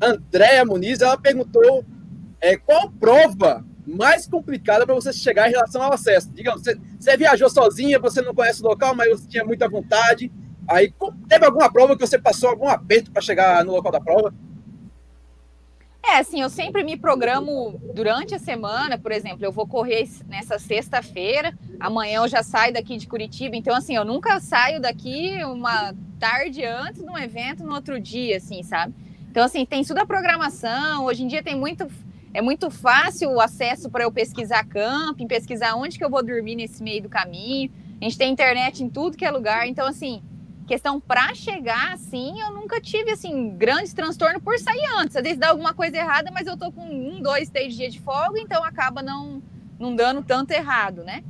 Andréa Muniz, ela perguntou é, qual prova mais complicada para você chegar em relação ao acesso. Digamos, você, você viajou sozinha, você não conhece o local, mas você tinha muita vontade. Aí, teve alguma prova que você passou algum aperto para chegar no local da prova? É, assim, eu sempre me programo durante a semana, por exemplo, eu vou correr nessa sexta-feira, amanhã eu já saio daqui de Curitiba, então, assim, eu nunca saio daqui uma tarde antes de um evento no outro dia, assim, sabe? Então, assim, tem tudo a programação, hoje em dia tem muito, é muito fácil o acesso para eu pesquisar camping, pesquisar onde que eu vou dormir nesse meio do caminho, a gente tem internet em tudo que é lugar, então, assim, questão para chegar assim, eu nunca tive assim grandes transtornos por sair antes. Às vezes dá alguma coisa errada, mas eu tô com um, dois, três dias de folga, então acaba não, não dando tanto errado, né?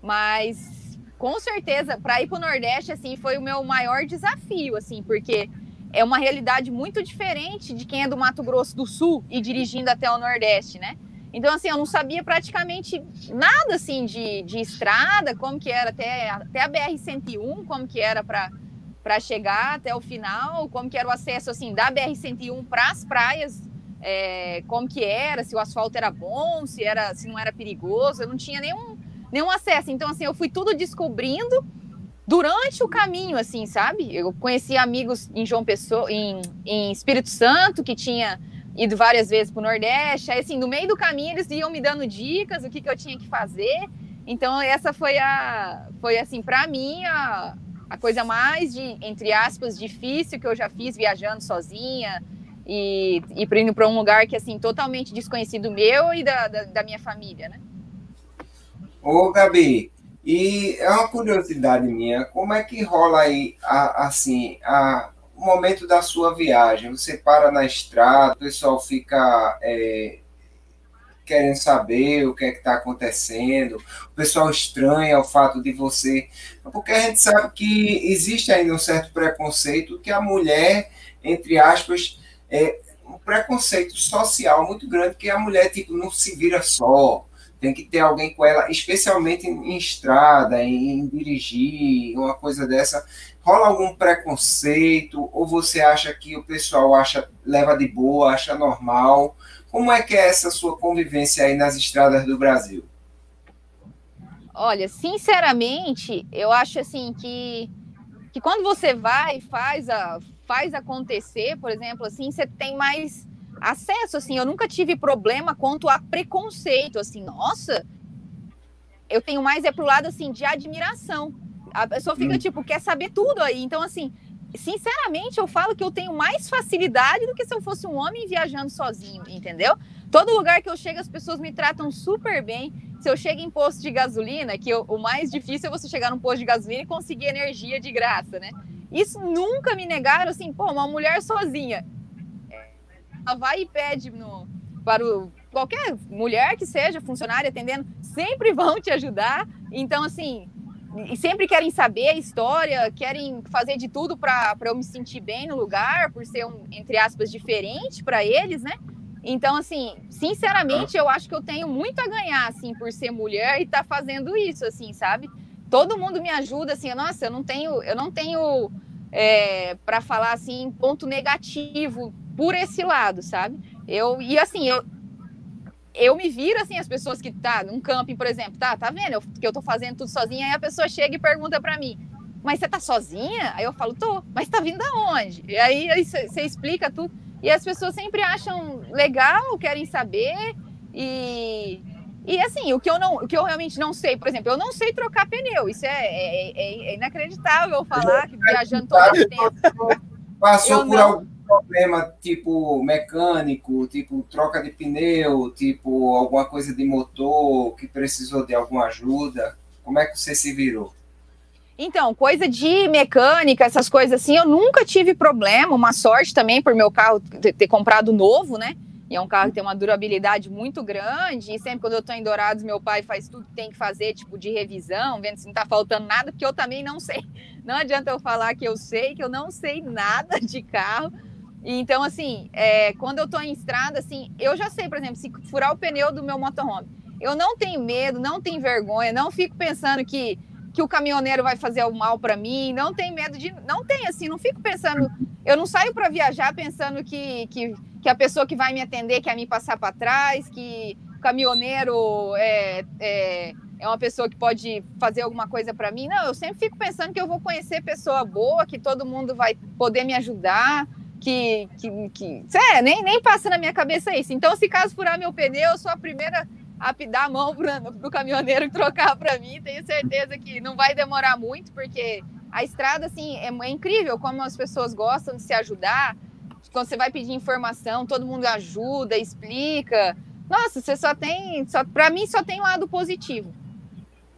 Mas com certeza para ir para o Nordeste assim foi o meu maior desafio, assim, porque é uma realidade muito diferente de quem é do Mato Grosso do Sul e dirigindo até o Nordeste, né? Então, assim, eu não sabia praticamente nada, assim, de, de estrada, como que era até, até a BR-101, como que era para para chegar até o final, como que era o acesso assim da BR-101 para as praias, é, como que era, se o asfalto era bom, se era, se não era perigoso, eu não tinha nenhum, nenhum acesso. Então assim, eu fui tudo descobrindo durante o caminho, assim, sabe? Eu conheci amigos em João Pessoa, em, em Espírito Santo que tinha ido várias vezes para o Nordeste. Aí assim, no meio do caminho eles iam me dando dicas, o que, que eu tinha que fazer. Então essa foi a, foi assim para mim a a coisa mais de, entre aspas, difícil que eu já fiz viajando sozinha e, e indo para um lugar que, assim, totalmente desconhecido meu e da, da, da, minha família, né? Ô, Gabi, e é uma curiosidade minha, como é que rola aí, a, assim, a, o momento da sua viagem? Você para na estrada, o pessoal fica... É, querem saber o que é que está acontecendo, o pessoal estranha o fato de você. Porque a gente sabe que existe ainda um certo preconceito que a mulher, entre aspas, é um preconceito social muito grande, que a mulher tipo, não se vira só, tem que ter alguém com ela, especialmente em, em estrada, em, em dirigir, uma coisa dessa. Rola algum preconceito, ou você acha que o pessoal acha leva de boa, acha normal? Como é que é essa sua convivência aí nas estradas do Brasil? Olha, sinceramente, eu acho assim que, que quando você vai e faz, a, faz acontecer, por exemplo, assim, você tem mais acesso, assim, eu nunca tive problema quanto a preconceito, assim, nossa, eu tenho mais é pro lado, assim, de admiração. A pessoa fica, hum. tipo, quer saber tudo aí. Então, assim, sinceramente, eu falo que eu tenho mais facilidade do que se eu fosse um homem viajando sozinho, entendeu? Todo lugar que eu chego, as pessoas me tratam super bem. Se eu chego em posto de gasolina, que eu, o mais difícil é você chegar num posto de gasolina e conseguir energia de graça, né? Isso nunca me negaram, assim, pô, uma mulher sozinha. Ela vai e pede no, para o, qualquer mulher que seja funcionária atendendo, sempre [laughs] vão te ajudar. Então, assim, e sempre querem saber a história, querem fazer de tudo para eu me sentir bem no lugar, por ser um, entre aspas, diferente para eles, né? Então, assim, sinceramente, eu acho que eu tenho muito a ganhar, assim, por ser mulher e estar tá fazendo isso, assim, sabe? Todo mundo me ajuda, assim, nossa, eu não tenho, eu não tenho é, para falar assim ponto negativo por esse lado, sabe? Eu e assim, eu, eu me viro assim, as pessoas que tá num camping, por exemplo, tá, tá vendo eu, que eu tô fazendo tudo sozinha, aí a pessoa chega e pergunta para mim, mas você tá sozinha? Aí eu falo, tô, mas tá vindo da onde? E aí você explica tudo. E as pessoas sempre acham legal, querem saber, e, e assim, o que eu não, o que eu realmente não sei, por exemplo, eu não sei trocar pneu. Isso é, é, é, é inacreditável eu falar que viajando todo esse tempo. Passou eu por não... algum problema tipo mecânico, tipo troca de pneu, tipo alguma coisa de motor que precisou de alguma ajuda? Como é que você se virou? Então, coisa de mecânica, essas coisas assim, eu nunca tive problema. Uma sorte também por meu carro ter, ter comprado novo, né? E é um carro que tem uma durabilidade muito grande. E sempre quando eu estou em Dourados, meu pai faz tudo que tem que fazer, tipo de revisão, vendo se não está faltando nada, porque eu também não sei. Não adianta eu falar que eu sei, que eu não sei nada de carro. Então, assim, é, quando eu estou em estrada, assim, eu já sei, por exemplo, se furar o pneu do meu motorhome, eu não tenho medo, não tenho vergonha, não fico pensando que que o caminhoneiro vai fazer o mal para mim, não tem medo de. Não tem, assim, não fico pensando. Eu não saio para viajar pensando que, que, que, a pessoa que vai me atender quer me passar para trás, que o caminhoneiro é, é, é uma pessoa que pode fazer alguma coisa para mim. Não, eu sempre fico pensando que eu vou conhecer pessoa boa, que todo mundo vai poder me ajudar. Que, que, que é, nem, nem passa na minha cabeça isso. Então, se caso furar meu pneu, eu sou a primeira a dar a mão para o caminhoneiro trocar para mim. Tenho certeza que não vai demorar muito, porque a estrada, assim, é, é, incrível como as pessoas gostam de se ajudar. Quando você vai pedir informação, todo mundo ajuda, explica. Nossa, você só tem. Só, para mim, só tem lado positivo.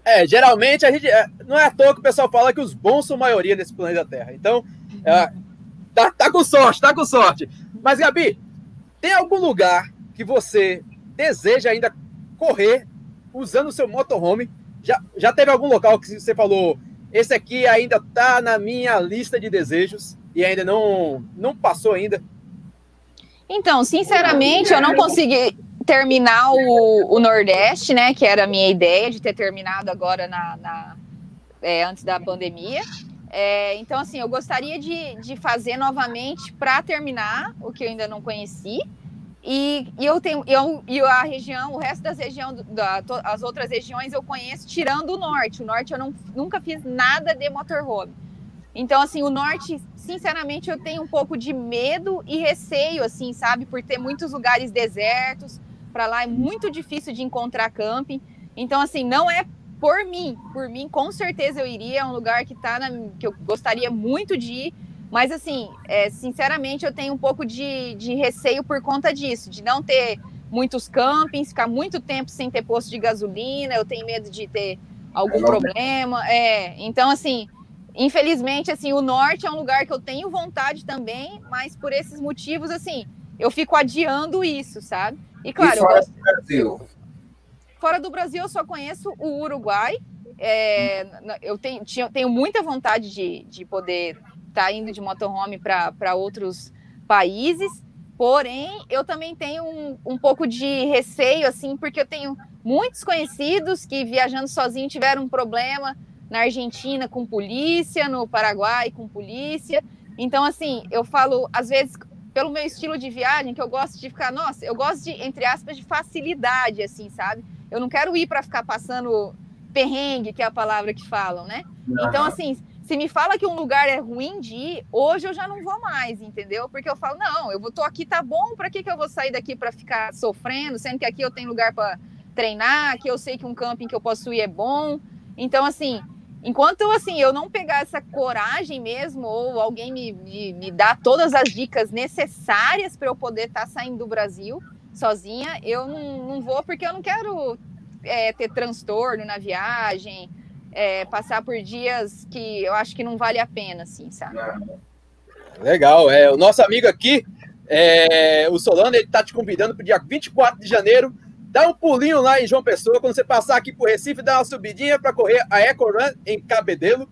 É, geralmente a gente. É, não é à toa que o pessoal fala que os bons são maioria nesse planeta Terra. Então, é, tá, tá com sorte, tá com sorte. Mas, Gabi, tem algum lugar que você deseja ainda correr usando o seu motorhome. Já, já teve algum local que você falou, esse aqui ainda está na minha lista de desejos e ainda não, não passou ainda? Então, sinceramente, eu não consegui terminar o, o Nordeste, né? Que era a minha ideia de ter terminado agora na, na é, antes da pandemia. É, então, assim, eu gostaria de, de fazer novamente para terminar o que eu ainda não conheci. E, e eu tenho, eu, e a região, o resto das regiões, da, as outras regiões eu conheço, tirando o norte. O norte eu não, nunca fiz nada de motorhome. Então, assim, o norte, sinceramente, eu tenho um pouco de medo e receio, assim, sabe, por ter muitos lugares desertos. Para lá é muito difícil de encontrar camping. Então, assim, não é por mim. Por mim, com certeza eu iria. É um lugar que tá na, que eu gostaria muito de ir mas, assim, é, sinceramente, eu tenho um pouco de, de receio por conta disso, de não ter muitos campings, ficar muito tempo sem ter posto de gasolina, eu tenho medo de ter algum problema. É, então, assim, infelizmente, assim, o norte é um lugar que eu tenho vontade também, mas por esses motivos, assim, eu fico adiando isso, sabe? E claro. E fora do Brasil? Fora do Brasil, eu só conheço o Uruguai. É, eu tenho, tinha, tenho muita vontade de, de poder está indo de motorhome para outros países. Porém, eu também tenho um, um pouco de receio, assim, porque eu tenho muitos conhecidos que viajando sozinho tiveram um problema na Argentina com polícia, no Paraguai com polícia. Então, assim, eu falo, às vezes, pelo meu estilo de viagem, que eu gosto de ficar, nossa, eu gosto de, entre aspas, de facilidade, assim, sabe? Eu não quero ir para ficar passando perrengue, que é a palavra que falam, né? Então, assim, se me fala que um lugar é ruim de ir, hoje eu já não vou mais, entendeu? Porque eu falo, não, eu vou, tô aqui, tá bom, para que, que eu vou sair daqui para ficar sofrendo, sendo que aqui eu tenho lugar para treinar, aqui eu sei que um camping que eu posso ir é bom. Então, assim, enquanto assim, eu não pegar essa coragem mesmo, ou alguém me, me, me dá todas as dicas necessárias para eu poder estar tá saindo do Brasil sozinha, eu não, não vou, porque eu não quero é, ter transtorno na viagem é, passar por dias que eu acho que não vale a pena, assim, sabe? Legal, é, o nosso amigo aqui, é, o Solano, ele tá te convidando para o dia 24 de janeiro, dá um pulinho lá em João Pessoa, quando você passar aqui por Recife, dá uma subidinha para correr a Eco Run em Cabedelo,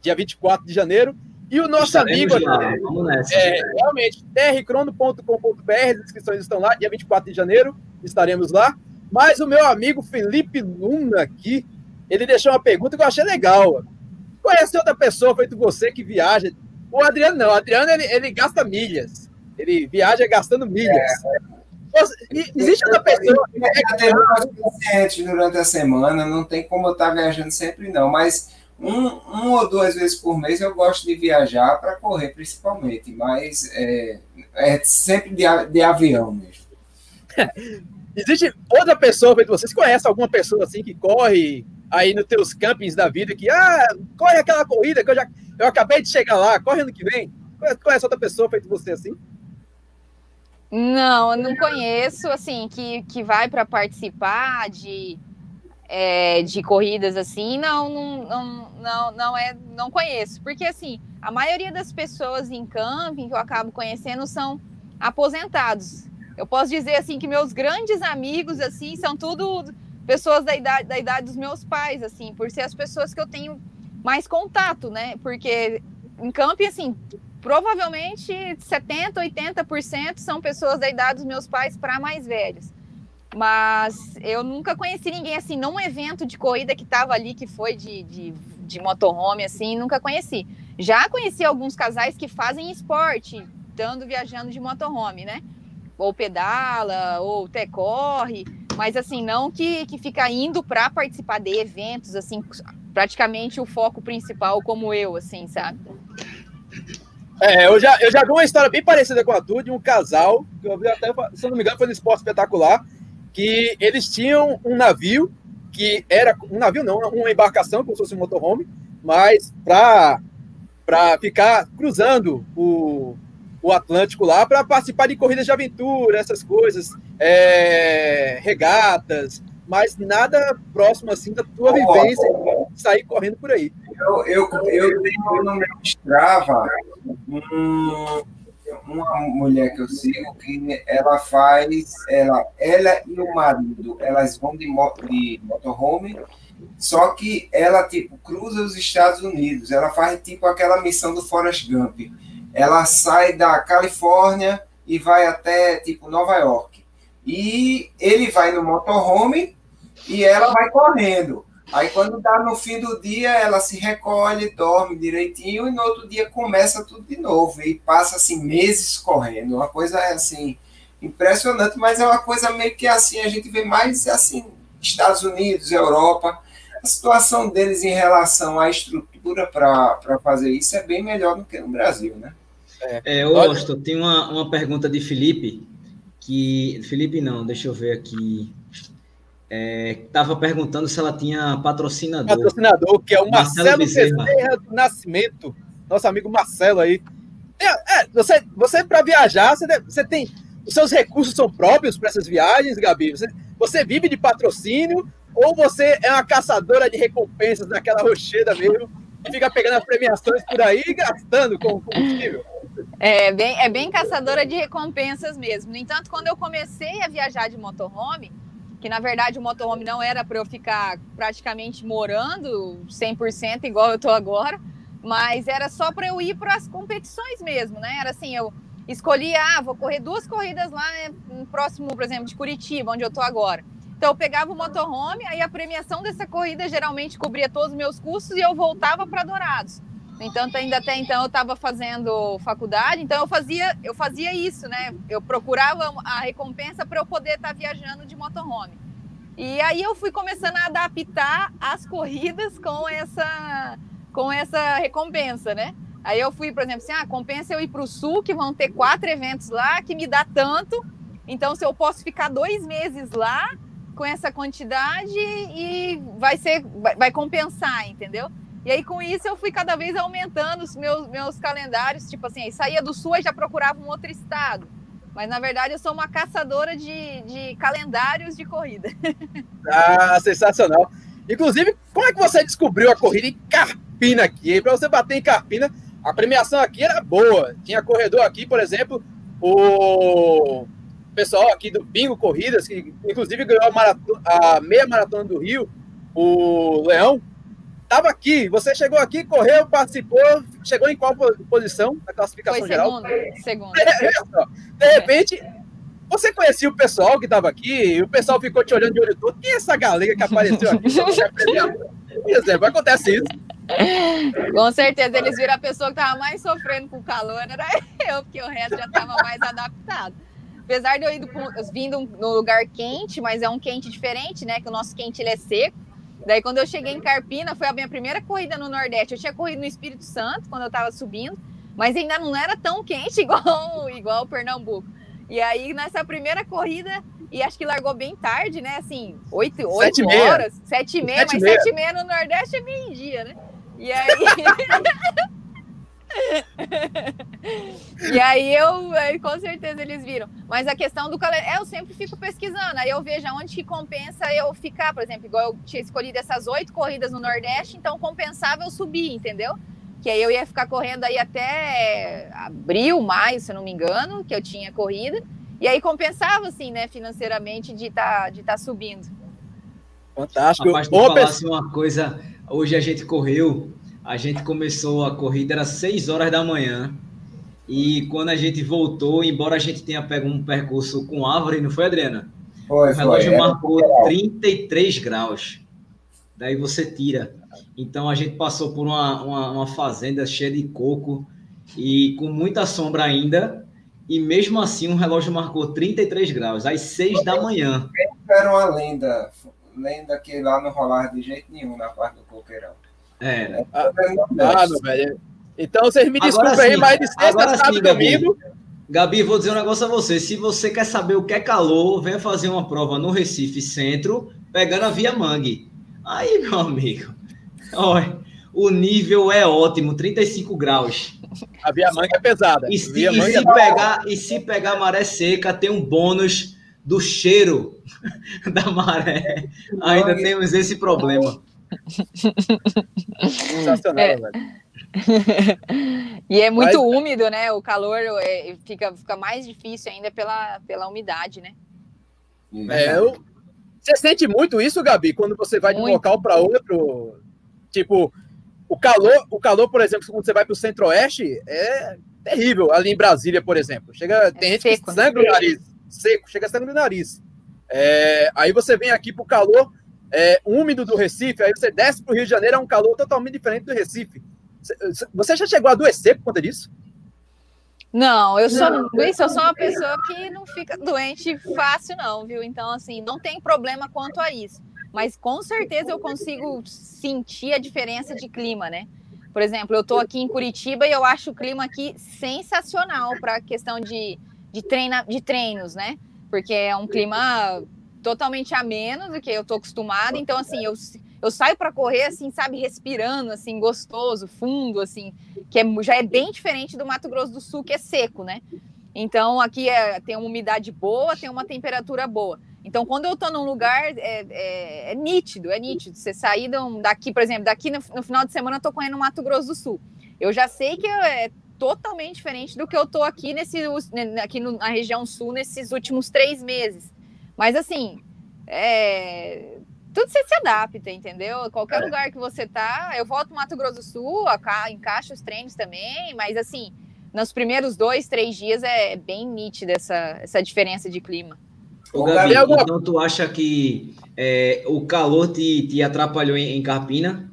dia 24 de janeiro, e o nosso Estaremos amigo lá, aqui, vamos nessa. É, realmente, trcrono.com.br, as inscrições estão lá, dia 24 de janeiro, estaremos lá. Mas o meu amigo Felipe Luna aqui, ele deixou uma pergunta que eu achei legal. Conhece outra pessoa feito você que viaja? O Adriano não. O Adriano ele, ele gasta milhas. Ele viaja gastando milhas. É. Existe outra pessoa. Eu tenho pacientes durante a semana, não tem como eu estar viajando sempre, não. Mas um, um ou duas vezes por mês eu gosto de viajar para correr, principalmente. Mas é, é sempre de, de avião mesmo. [laughs] Existe outra pessoa feito você? Você conhece alguma pessoa assim que corre aí nos teus campings da vida que, ah, corre aquela corrida que eu já eu acabei de chegar lá, corre ano que vem? Conhece outra pessoa feito você assim? Não, eu não conheço, assim, que, que vai para participar de, é, de corridas assim, não, não, não, não, é, não conheço. Porque, assim, a maioria das pessoas em camping que eu acabo conhecendo são aposentados. Eu posso dizer, assim, que meus grandes amigos, assim, são tudo pessoas da idade, da idade dos meus pais, assim, por ser as pessoas que eu tenho mais contato, né? Porque em camping, assim, provavelmente 70%, 80% são pessoas da idade dos meus pais para mais velhos. Mas eu nunca conheci ninguém assim, num evento de corrida que estava ali, que foi de, de, de motorhome, assim, nunca conheci. Já conheci alguns casais que fazem esporte, estando viajando de motorhome, né? Ou pedala, ou até corre, mas assim, não que, que fica indo para participar de eventos, assim, praticamente o foco principal, como eu, assim, sabe? É, eu já, eu já vi uma história bem parecida com a tua, de um casal, que eu vi até, se não me engano, foi no Esporte Espetacular, que eles tinham um navio, que era um navio não, uma embarcação, como se fosse um motorhome, mas para ficar cruzando o, o Atlântico lá, para participar de corridas de aventura, essas coisas, é, regatas, mas nada próximo assim da tua vivência, sair correndo por aí. Eu, eu, eu tenho no meu Strava um, uma mulher que eu sigo que ela faz, ela, ela e o marido, elas vão de, de motorhome, só que ela tipo cruza os Estados Unidos, ela faz tipo aquela missão do Forrest Gump. Ela sai da Califórnia e vai até tipo Nova York. E ele vai no motorhome e ela vai correndo. Aí quando dá no fim do dia, ela se recolhe, dorme direitinho e no outro dia começa tudo de novo e passa assim meses correndo. Uma coisa assim impressionante, mas é uma coisa meio que assim a gente vê mais assim Estados Unidos, Europa. A situação deles em relação à estrutura para fazer isso é bem melhor do que no Brasil, né? É, é Austin, tem uma, uma pergunta de Felipe que Felipe não, deixa eu ver aqui estava é, perguntando se ela tinha patrocinador. Patrocinador, que é o Marcelo, Marcelo Bezerra do Nascimento, nosso amigo Marcelo aí. É, é, você, você para viajar, você, deve, você tem. Os seus recursos são próprios para essas viagens, Gabi? Você, você vive de patrocínio ou você é uma caçadora de recompensas naquela rocheda mesmo e fica pegando as premiações por aí e gastando com combustível? É bem, é bem caçadora de recompensas mesmo. No entanto, quando eu comecei a viajar de motorhome, que na verdade o motorhome não era para eu ficar praticamente morando 100% igual eu tô agora, mas era só para eu ir para as competições mesmo, né? Era assim, eu escolhi, ah, vou correr duas corridas lá eh, próximo, por exemplo, de Curitiba, onde eu tô agora. Então eu pegava o motorhome, aí a premiação dessa corrida geralmente cobria todos os meus custos e eu voltava para Dourados. No entanto, ainda até então eu estava fazendo faculdade, então eu fazia, eu fazia isso, né? Eu procurava a recompensa para eu poder estar tá viajando de motorhome. E aí eu fui começando a adaptar as corridas com essa, com essa recompensa, né? Aí eu fui, por exemplo, assim, ah, compensa eu ir para o sul, que vão ter quatro eventos lá, que me dá tanto. Então, se eu posso ficar dois meses lá com essa quantidade e vai ser, vai, vai compensar, entendeu? E aí, com isso, eu fui cada vez aumentando os meus, meus calendários. Tipo assim, saía do sul e já procurava um outro estado. Mas, na verdade, eu sou uma caçadora de, de calendários de corrida. [laughs] Ah, sensacional. Inclusive, como é que você descobriu a corrida em Carpina aqui? Para você bater em Carpina, a premiação aqui era boa. Tinha corredor aqui, por exemplo, o pessoal aqui do Bingo Corridas, que inclusive ganhou a, maratona, a meia maratona do Rio, o Leão, estava aqui, você chegou aqui, correu, participou, chegou em qual posição na classificação Foi geral? Segundo, [laughs] De repente, você conhecia o pessoal que estava aqui, e o pessoal ficou te olhando de olho todo. Quem é essa galega que apareceu aqui? Por exemplo, acontece isso. Com certeza, eles viram a pessoa que estava mais sofrendo com o calor, era eu, porque o resto já estava mais adaptado. Apesar de eu indo, vindo no lugar quente, mas é um quente diferente, né? Que o nosso quente ele é seco. Daí, quando eu cheguei em Carpina, foi a minha primeira corrida no Nordeste. Eu tinha corrido no Espírito Santo, quando eu estava subindo, mas ainda não era tão quente [laughs] igual, igual o Pernambuco. E aí, nessa primeira corrida, e acho que largou bem tarde, né? Assim, 8, 8 sete horas, 7 e meia, mas 7 e meia no Nordeste é meio-dia, né? E aí. [laughs] [laughs] e aí eu, com certeza eles viram. Mas a questão do calendário, eu sempre fico pesquisando, aí eu vejo onde que compensa eu ficar, por exemplo, igual eu tinha escolhido essas oito corridas no Nordeste, então compensava eu subir, entendeu? Que aí eu ia ficar correndo aí até abril, maio, se eu não me engano, que eu tinha corrida. E aí compensava, assim, né, financeiramente, de estar tá, de tá subindo. Fantástico. Rapaz, Ô, falar assim, uma coisa, hoje a gente correu, a gente começou a corrida, era 6 horas da manhã, e quando a gente voltou, embora a gente tenha pego um percurso com árvore, não foi, Adriana? Foi, o relógio foi, marcou 33 graus. Daí você tira. Então a gente passou por uma, uma, uma fazenda cheia de coco e com muita sombra ainda, e mesmo assim, o relógio marcou 33 graus, às 6 da manhã. Era uma lenda, lenda que lá não rolava de jeito nenhum na parte do coqueirão. Era. É, ah, ah velho. Então vocês me desculpem aí, mas de sexta, sábado domingo. Gabi, vou dizer um negócio a você. Se você quer saber o que é calor, venha fazer uma prova no Recife Centro, pegando a Via Mangue. Aí, meu amigo, olha, o nível é ótimo, 35 graus. A via manga é pesada. E, e, se, é pegar, e se pegar maré seca, tem um bônus do cheiro [laughs] da maré. Ainda temos esse problema. Sensacional, é. velho. [laughs] e é muito Mas... úmido, né? O calor é, fica, fica mais difícil ainda pela, pela umidade, né? É, eu... Você sente muito isso, Gabi, quando você vai de um local para outro? Tipo, o calor, o calor, por exemplo, quando você vai para o centro-oeste, é terrível. Ali em Brasília, por exemplo. Chega, é tem gente seco, que né? sangra né? o nariz. Seco, chega sangue no nariz. É, aí você vem aqui para o calor é, úmido do Recife, aí você desce para o Rio de Janeiro, é um calor totalmente diferente do Recife. Você já chegou a adoecer por conta disso? Não, eu sou, Luiz, eu sou uma pessoa que não fica doente fácil, não, viu? Então, assim, não tem problema quanto a isso mas com certeza eu consigo sentir a diferença de clima, né? Por exemplo, eu estou aqui em Curitiba e eu acho o clima aqui sensacional para a questão de, de, treina, de treinos, né? Porque é um clima totalmente ameno do que eu estou acostumada. Então, assim, eu, eu saio para correr, assim, sabe, respirando, assim, gostoso, fundo, assim, que é, já é bem diferente do Mato Grosso do Sul, que é seco, né? Então, aqui é, tem uma umidade boa, tem uma temperatura boa. Então, quando eu estou num lugar, é, é, é, nítido, é nítido. Você sair daqui, por exemplo, daqui no, no final de semana eu estou correndo no Mato Grosso do Sul. Eu já sei que é totalmente diferente do que eu estou aqui, nesse, aqui no, na região sul nesses últimos três meses. Mas, assim, é, tudo você se adapta, entendeu? Qualquer é. lugar que você tá, eu volto no Mato Grosso do Sul, encaixo os treinos também, mas, assim, nos primeiros dois, três dias é bem nítida essa, essa diferença de clima. Ô, Gabi, então tu acha que é, o calor te, te atrapalhou em, em Carpina?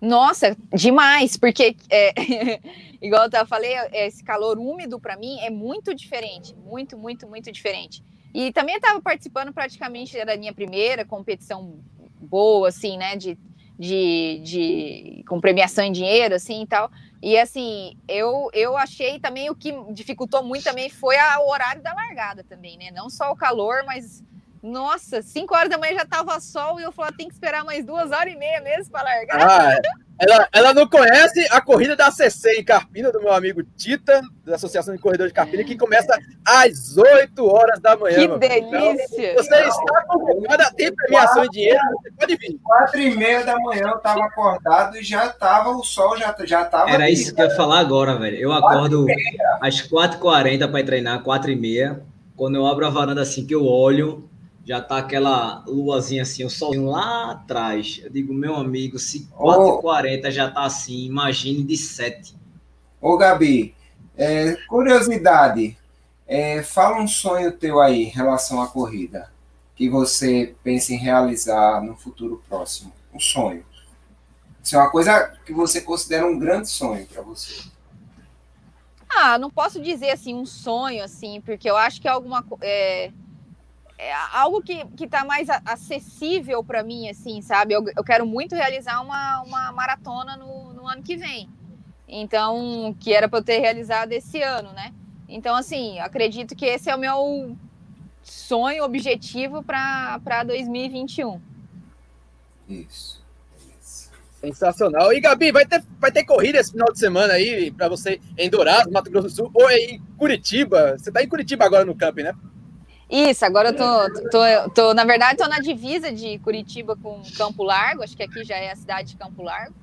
Nossa, demais, porque é, [laughs] igual eu falei, esse calor úmido para mim é muito diferente, muito, muito, muito diferente. E também estava participando praticamente da minha primeira competição boa, assim, né, de, de, de com premiação em dinheiro, assim, e tal. E assim, eu, eu achei também o que dificultou muito também foi a, o horário da largada também, né? Não só o calor, mas nossa, 5 horas da manhã já tava sol e eu falei, tem que esperar mais duas horas e meia mesmo para largar. Ah. Ela, ela não conhece a corrida da CC em Carpina, do meu amigo Tita, da Associação de Corredores de Carpina, que começa às 8 horas da manhã. Que delícia! Então, você está convocada, tem premiação em dinheiro, você pode vir. 4 e meia da manhã eu estava acordado e já estava, o sol já, já estava. Era isso que eu ia falar agora, velho. Eu acordo às 4h40 para treinar, 4 e meia. Quando eu abro a varanda assim, que eu olho, já tá aquela luazinha assim, o sol lá atrás. Eu digo, meu amigo, se 4h40 oh. já tá assim, imagine de 7. Ô, Gabi, é, curiosidade, é, fala um sonho teu aí em relação à corrida, que você pensa em realizar no futuro próximo. Um sonho. Isso é uma coisa que você considera um grande sonho para você. Ah, não posso dizer assim um sonho assim, porque eu acho que é alguma é, é algo que, que tá mais acessível para mim, assim, sabe? Eu, eu quero muito realizar uma, uma maratona no, no ano que vem. Então, que era para eu ter realizado esse ano, né? Então, assim, acredito que esse é o meu sonho, objetivo para 2021. Isso. Sensacional. E Gabi, vai ter, vai ter corrida esse final de semana aí para você em Dourados, Mato Grosso do Sul, ou em Curitiba? Você está em Curitiba agora no camping, né? Isso, agora eu tô, tô, tô, na verdade, tô na divisa de Curitiba com Campo Largo, acho que aqui já é a cidade de Campo Largo,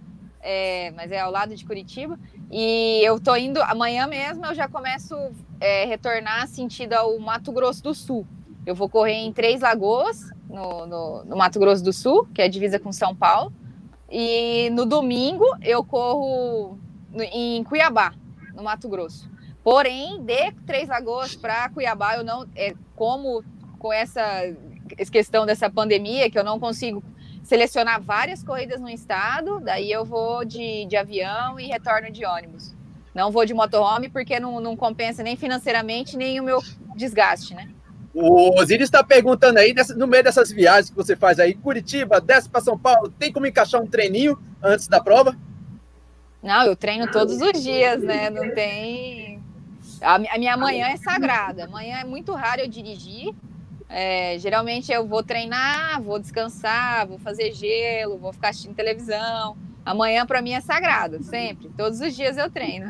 é, mas é ao lado de Curitiba. E eu tô indo, amanhã mesmo eu já começo é, retornar sentido ao Mato Grosso do Sul. Eu vou correr em Três Lagoas, no, no, no Mato Grosso do Sul, que é a divisa com São Paulo. E no domingo eu corro em Cuiabá, no Mato Grosso. Porém, de Três Lagoas para Cuiabá, eu não. É, como com essa questão dessa pandemia, que eu não consigo selecionar várias corridas no estado, daí eu vou de, de avião e retorno de ônibus. Não vou de motorhome porque não, não compensa nem financeiramente, nem o meu desgaste, né? O Osiris está perguntando aí, no meio dessas viagens que você faz aí, Curitiba, desce para São Paulo, tem como encaixar um treininho antes da prova? Não, eu treino todos os dias, né? Não tem. A, minha manhã é sagrada. Amanhã é muito raro eu dirigir. É, geralmente eu vou treinar, vou descansar, vou fazer gelo, vou ficar assistindo televisão. Amanhã para mim é sagrado, sempre. Todos os dias eu treino.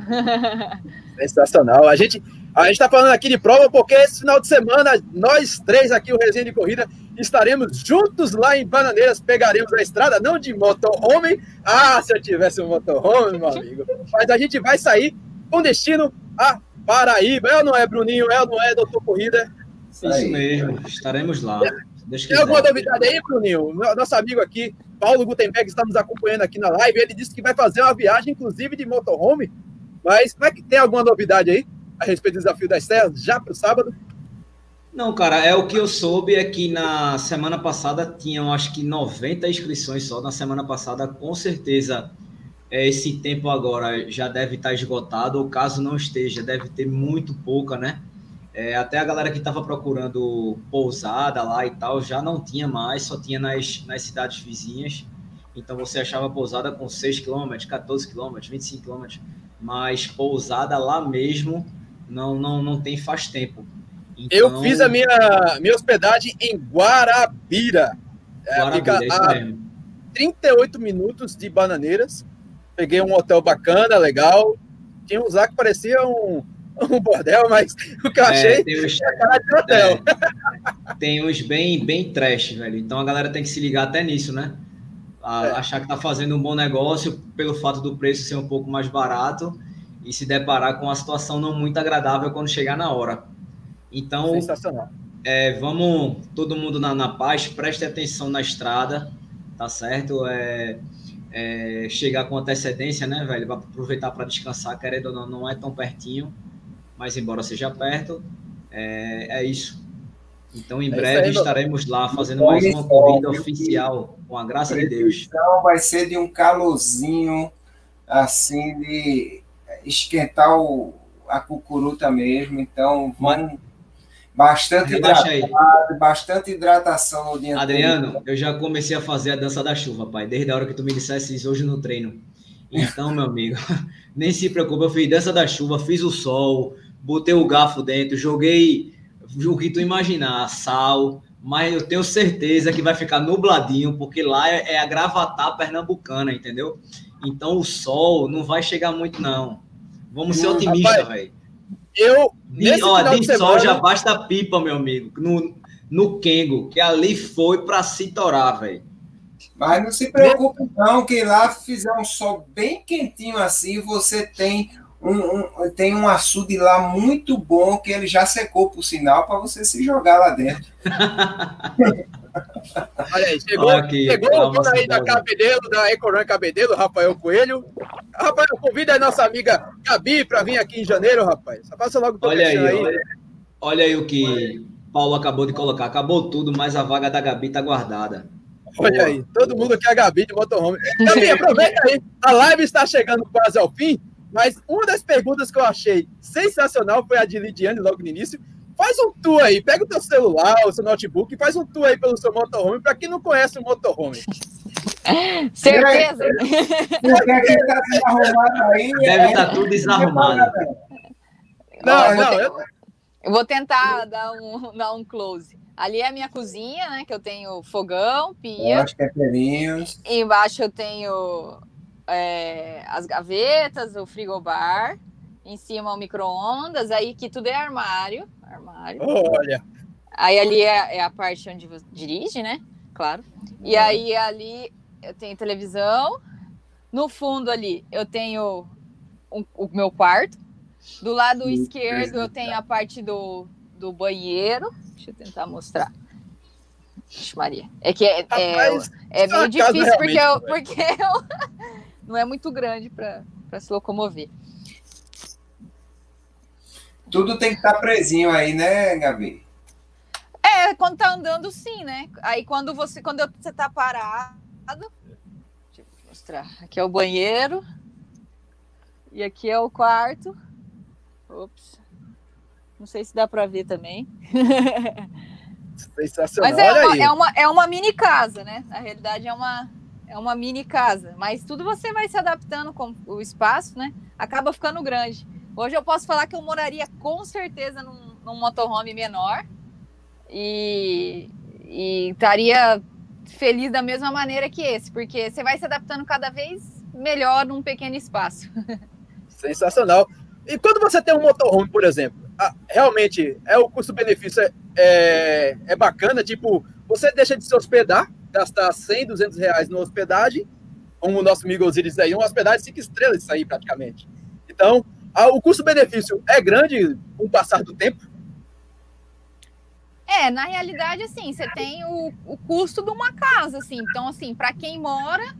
[laughs] Sensacional. A gente a gente está falando aqui de prova porque esse final de semana nós três aqui, o Resenha de Corrida, estaremos juntos lá em Bananeiras, pegaremos a estrada, não de motorhome. Ah, se eu tivesse um motorhome, meu amigo. Mas a gente vai sair com destino a Paraíba. É ou não é, Bruninho? É ou não é, doutor Corrida? Isso mesmo, estaremos lá. Tem alguma novidade aí, Bruninho? Nosso amigo aqui, Paulo Gutenberg, está nos acompanhando aqui na live. Ele disse que vai fazer uma viagem, inclusive, de motorhome. Mas como é que tem alguma novidade aí a respeito do desafio das terras, já para o sábado? Não, cara, é o que eu soube é que na semana passada tinham acho que 90 inscrições só. Na semana passada, com certeza é, esse tempo agora já deve estar esgotado, ou caso não esteja, deve ter muito pouca, né? É, até a galera que estava procurando pousada lá e tal já não tinha mais, só tinha nas, nas cidades vizinhas. Então você achava pousada com 6 km, 14 km, 25 km, mas pousada lá mesmo não, não, não tem faz tempo. Então... Eu fiz a minha, minha hospedagem em Guarabira. Guarabira, é, fica a 38 minutos de Bananeiras. Peguei um hotel bacana, legal. Tinha uns lá que parecia um, um bordel, mas o que eu é, achei é, tem é cara de hotel. É, tem uns bem, bem trash, velho. Então a galera tem que se ligar até nisso, né? A, é. Achar que tá fazendo um bom negócio pelo fato do preço ser um pouco mais barato e se deparar com uma situação não muito agradável quando chegar na hora. Então, Sensacional. É, vamos, todo mundo na, na paz, preste atenção na estrada, tá certo? É, é, chegar com antecedência, né, velho? Vai aproveitar para descansar, querendo ou não, não é tão pertinho, mas embora seja perto, é, é isso. Então, em é breve estaremos lá fazendo mais uma corrida oficial, com a graça de Deus. Então, vai ser de um calorzinho, assim, de esquentar o, a cucuruta mesmo. Então, vamos bastante hidratado, bastante hidratação no dia Adriano, todo. eu já comecei a fazer a dança da chuva, pai, desde a hora que tu me dissesse isso hoje no treino. Então, meu amigo, [laughs] nem se preocupe, eu fiz dança da chuva, fiz o sol, botei o garfo dentro, joguei o que tu imaginar, sal, mas eu tenho certeza que vai ficar nubladinho, porque lá é, é a gravatar pernambucana, entendeu? Então o sol não vai chegar muito, não. Vamos ser otimistas, velho. Eu. De, ó, de, de sol já basta a pipa, meu amigo. No, no Kengo, que ali foi para se torar, velho. Mas não se preocupe, não, que lá fizer um sol bem quentinho assim, você tem um, um, tem um açude lá muito bom que ele já secou, por sinal, para você se jogar lá dentro. [laughs] Olha aí, chegou, aqui, chegou o dono aí da Cabedelo, da Ecoran Cabedelo, Rafael Coelho. Rafael, convida a nossa amiga Gabi para vir aqui em janeiro, rapaz. Só passa logo olha aí, aí. Olha, olha aí o que Paulo acabou de colocar. Acabou tudo, mas a vaga da Gabi tá guardada. Olha Boa. aí, todo mundo quer a Gabi de motorhome. Gabi, aproveita aí. A live está chegando quase ao fim, mas uma das perguntas que eu achei sensacional foi a de Lidiane logo no início. Faz um tour aí, pega o teu celular, o seu notebook faz um tour aí pelo seu motorhome, para quem não conhece o motorhome. [laughs] Certeza. tá [laughs] Deve estar é... tá tudo desarrumado. Não, não, eu, Eu vou tentar dar um, dar um close. Ali é a minha cozinha, né? Que eu tenho fogão, pia. Acho que é pelinhos. Embaixo eu tenho é, as gavetas, o frigobar. Em cima o micro-ondas. Aí que tudo é armário. Armário. Olha. Aí ali é, é a parte onde você dirige, né? Claro. E aí ali eu tenho televisão. No fundo ali eu tenho um, o meu quarto. Do lado esquerdo eu tenho a parte do, do banheiro. Deixa eu tentar mostrar. Vixe, Maria. É que é, é, é meio difícil porque, eu, porque eu, [laughs] não é muito grande para se locomover. Tudo tem que estar tá presinho aí, né, Gabi? É, quando tá andando, sim, né? Aí quando você, quando você tá parado. Deixa eu mostrar. Aqui é o banheiro. E aqui é o quarto. Ops. Não sei se dá para ver também. Sensacional. Mas é uma, é, uma, é uma mini casa, né? Na realidade, é uma, é uma mini casa. Mas tudo você vai se adaptando com o espaço, né? Acaba ficando grande. Hoje eu posso falar que eu moraria com certeza num, num motorhome menor e, e estaria feliz da mesma maneira que esse, porque você vai se adaptando cada vez melhor num pequeno espaço. [laughs] Sensacional. E quando você tem um motorhome, por exemplo, realmente é o custo-benefício é, é, é, bacana, tipo, você deixa de se hospedar, gastar 100, 200 reais na hospedagem, como o nosso amigo Osiris aí, uma hospedagem cinco estrelas isso aí praticamente. Então, a, o custo-benefício é grande com o passar do tempo? É, na realidade, assim, você tem o, o custo de uma casa, assim. Então, assim, para quem mora,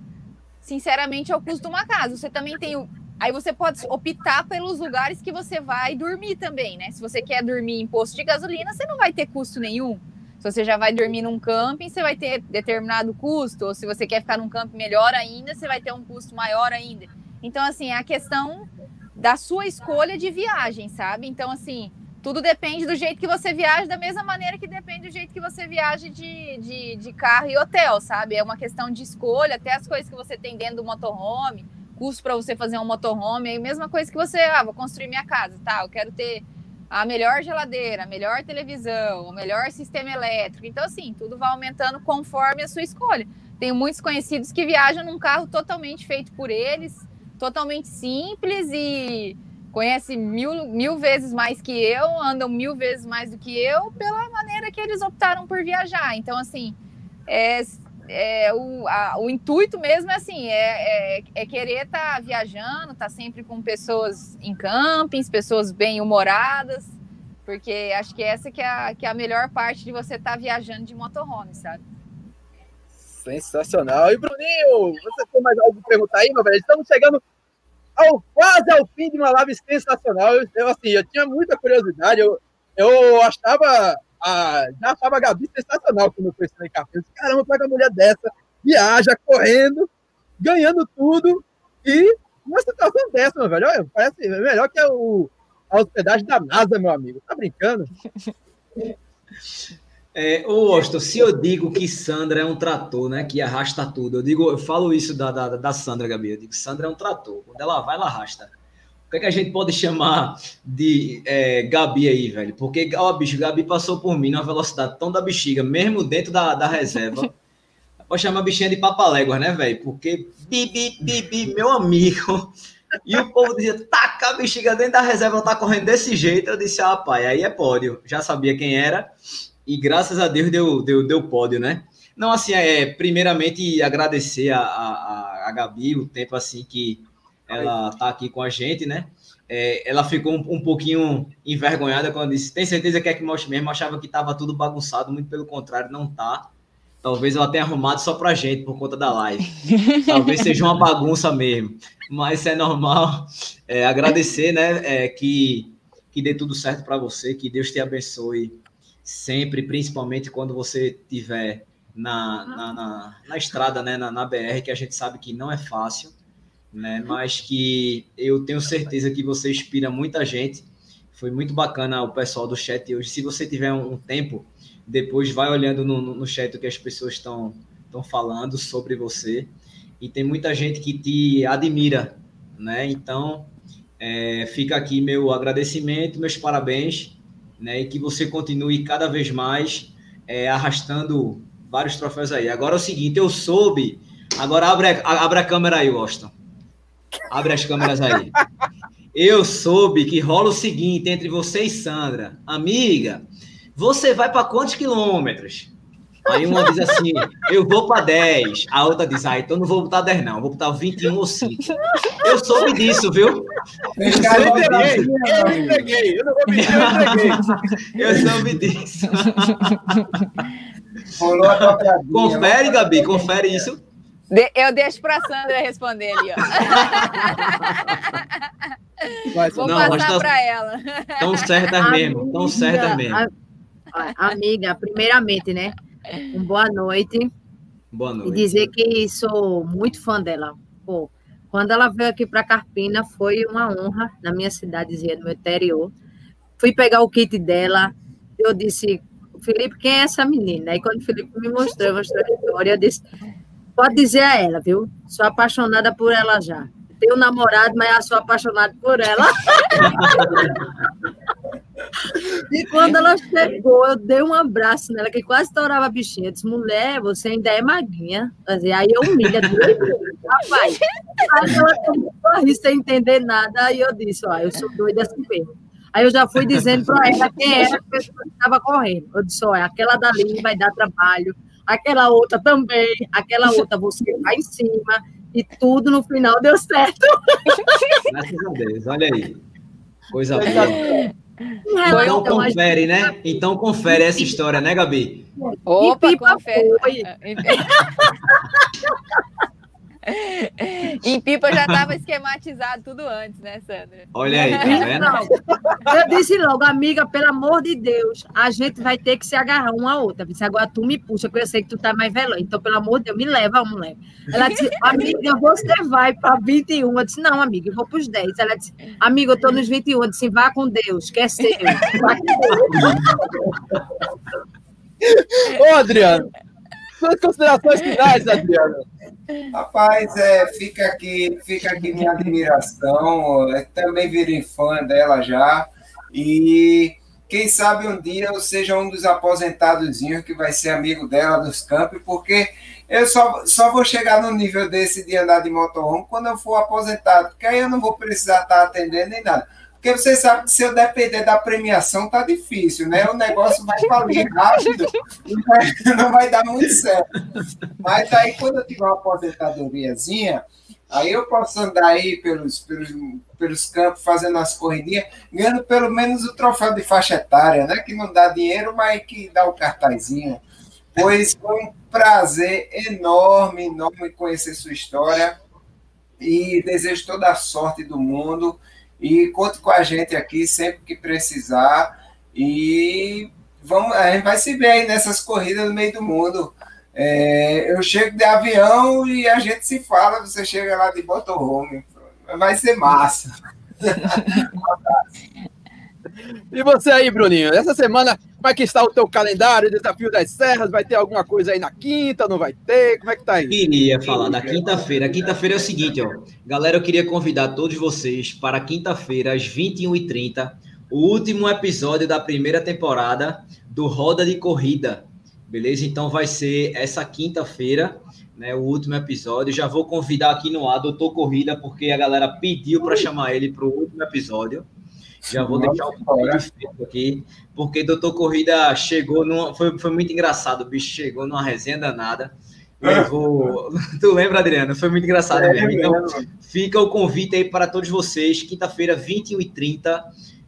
sinceramente, é o custo de uma casa. Você também tem o, Aí você pode optar pelos lugares que você vai dormir também, né? Se você quer dormir em posto de gasolina, você não vai ter custo nenhum. Se você já vai dormir num camping, você vai ter determinado custo. Ou se você quer ficar num camping melhor ainda, você vai ter um custo maior ainda. Então, assim, é a questão da sua escolha de viagem, sabe? Então, assim, tudo depende do jeito que você viaja, da mesma maneira que depende do jeito que você viaja de, de, de carro e hotel, sabe? É uma questão de escolha, até as coisas que você tem dentro do motorhome custo para você fazer um motorhome, é a mesma coisa que você, ah, vou construir minha casa, tá? Eu quero ter a melhor geladeira, a melhor televisão, o melhor sistema elétrico. Então, assim, tudo vai aumentando conforme a sua escolha. Tenho muitos conhecidos que viajam num carro totalmente feito por eles, totalmente simples e conhece mil, mil vezes mais que eu, andam mil vezes mais do que eu, pela maneira que eles optaram por viajar. Então, assim, é, é, o, a, o intuito mesmo é assim, é, é, é querer estar tá viajando, estar tá sempre com pessoas em campings, pessoas bem humoradas, porque acho que essa que é a, que é a melhor parte de você estar tá viajando de motorhome, sabe? Sensacional. E Bruninho, você tem mais algo para perguntar aí, meu velho? Estamos chegando ao, quase ao fim de uma live sensacional. Eu, eu, assim, eu tinha muita curiosidade, eu, eu achava a, já achava a Gabi sensacional quando eu conheci em café. Caramba, pega uma mulher dessa, viaja, correndo, ganhando tudo, e uma situação dessa, meu velho, olha, parece melhor que o, a hospedagem da NASA, meu amigo. Tá brincando? [laughs] É, ô, Austin, se eu digo que Sandra é um trator, né, que arrasta tudo, eu digo, eu falo isso da, da, da Sandra, Gabi, eu digo, Sandra é um trator, quando ela vai, ela arrasta. O que, é que a gente pode chamar de é, Gabi aí, velho? Porque, ó, bicho, Gabi passou por mim numa velocidade tão da bexiga, mesmo dentro da, da reserva. Pode chamar a bichinha de papaléguas, né, velho? Porque bibi, bibi, meu amigo. E o povo dizia, taca a bexiga dentro da reserva, ela tá correndo desse jeito. Eu disse, ah, pai, aí é pódio. Já sabia quem era. E graças a Deus deu, deu, deu pódio, né? Não, assim, é, primeiramente agradecer a, a, a Gabi o tempo assim que ela está aqui com a gente, né? É, ela ficou um, um, pouquinho envergonhada quando disse: Tem certeza que é que mostre mesmo? Achava que estava tudo bagunçado, muito pelo contrário, não tá. Talvez ela tenha arrumado só pra gente por conta da live. [laughs] Talvez seja uma bagunça mesmo. Mas é normal. É, agradecer, né? É, que, que dê tudo certo para você, que Deus te abençoe sempre, principalmente quando você estiver na, na, na, na, estrada, né? Na, na BR, que a gente sabe que não é fácil né? Mas que eu tenho certeza que você inspira muita gente. Foi muito bacana o pessoal do chat hoje. Se você tiver um tempo, depois vai olhando no, no chat o que as pessoas estão estão falando sobre você. E tem muita gente que te admira, né? Então, é, fica aqui meu agradecimento, meus parabéns né? E que você continue cada vez mais é, arrastando vários troféus aí. Agora é o seguinte, eu soube. Agora abre, a, abre a câmera aí, Washington. Abre as câmeras aí. Eu soube que rola o seguinte entre você e Sandra. Amiga, você vai para quantos quilômetros? Aí uma diz assim, eu vou para 10. A outra diz, ah, então não vou botar 10 não, vou botar 21 ou 5. Eu soube disso, viu? Eu, entreguei, eu entreguei, eu não vou mentir, eu entreguei. Eu soube disso. confere, Gabi, confere isso. De, eu deixo para Sandra responder ali, ó. Vou não, passar tá, para ela. Estão certas mesmo, estão certas mesmo. A, amiga, primeiramente, né? Um boa noite. Boa noite. E dizer que sou muito fã dela. Pô, quando ela veio aqui para Carpina, foi uma honra na minha cidadezinha, no meu interior. Fui pegar o kit dela, eu disse, Felipe, quem é essa menina? Aí quando o Felipe me mostrou, mostrou a história, eu disse, pode dizer a ela, viu? Sou apaixonada por ela já. Tenho um namorado, mas eu sou apaixonada por ela. [laughs] E quando ela chegou, eu dei um abraço nela, que quase estourava a bichinha. Eu disse, mulher, você ainda é maguinha. Aí eu humilha, rapaz. Aí ela começou a rir sem entender nada. Aí eu disse, ó, eu sou doida assim mesmo. Aí eu já fui dizendo para ela quem era a pessoa que estava correndo. Eu disse, olha, aquela dali vai dar trabalho, aquela outra também, aquela outra você vai em cima, e tudo no final deu certo. Graças a Deus, olha aí. Coisa boa. Então confere, né? Então confere essa história, né, Gabi? Opa, confere. [laughs] em Pipa já estava esquematizado tudo antes, né, Sandra? Olha aí, tá vendo? eu disse logo, amiga, pelo amor de Deus, a gente vai ter que se agarrar uma a outra. Se agora tu me puxa, porque eu sei que tu tá mais velho. Então, pelo amor de Deus, me leva, mulher. Ela disse, amiga, você vai para 21. Eu disse, não, amiga, eu vou para os 10. Ela disse, amiga, eu tô nos 21. Eu disse, vá com Deus, quer ser. [laughs] Ô, Adriano, suas considerações finais, Adriano. Rapaz, é, fica aqui, fica aqui minha admiração. Eu também virei fã dela já. E quem sabe um dia eu seja um dos aposentados que vai ser amigo dela dos campos, porque eu só, só vou chegar no nível desse de andar de motorhome quando eu for aposentado, porque aí eu não vou precisar estar atendendo nem nada. Porque você sabe que se eu depender da premiação, tá difícil, né? O negócio vai falir rápido, não vai, não vai dar muito certo. Mas aí, quando eu tiver uma aposentadoriazinha, aí eu posso andar aí pelos, pelos, pelos campos fazendo as corridinhas, ganhando pelo menos o troféu de faixa etária, né? Que não dá dinheiro, mas que dá o cartazinho. Pois foi um prazer enorme, enorme conhecer sua história e desejo toda a sorte do mundo e conte com a gente aqui sempre que precisar. E vamos, a gente vai se ver aí nessas corridas no meio do mundo. É, eu chego de avião e a gente se fala, você chega lá de motorhome. Vai ser massa. [laughs] E você aí, Bruninho? Essa semana, como é que está o teu calendário? Desafio das Serras? Vai ter alguma coisa aí na quinta? Não vai ter? Como é que tá aí? Queria falar da quinta-feira. Quinta-feira é o seguinte, ó. Galera, eu queria convidar todos vocês para quinta-feira, às 21h30, o último episódio da primeira temporada do Roda de Corrida. Beleza? Então vai ser essa quinta-feira, né, o último episódio. Já vou convidar aqui no ar Doutor Corrida, porque a galera pediu para chamar ele para o último episódio. Já vou deixar o feito aqui, porque Doutor Corrida chegou, numa, foi, foi muito engraçado, o bicho chegou numa resenha danada. Levou. [laughs] [laughs] Tu lembra, Adriano? Foi muito engraçado é, mesmo. Então, fica o convite aí para todos vocês. Quinta-feira, 21h30.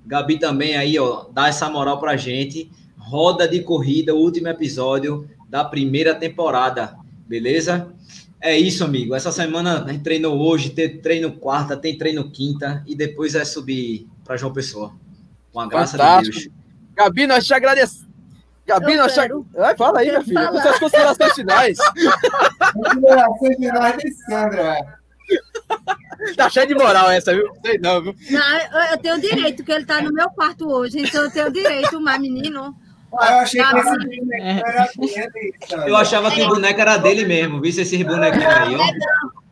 Gabi também aí, ó, dá essa moral pra gente. Roda de corrida, último episódio da primeira temporada. Beleza? É isso, amigo. Essa semana a gente treinou hoje, tem treino quarta, tem treino quinta e depois é subir para João Pessoa. Com a graça Fantástico. de Deus. Gabi, nós te agradecemos. Gabi, eu nós quero, te... Ai, fala aí, minha filha, com suas considerações finais. Considerações finais de Sandra. Tá cheio de moral essa, viu? Sei não, viu? Não, eu tenho direito, que ele tá no meu quarto hoje, então eu tenho direito, mas menino. Ah, eu achei que esse boneco era dele. Eu achava que o boneco era dele mesmo, visse esses bonequinhos aí, ó.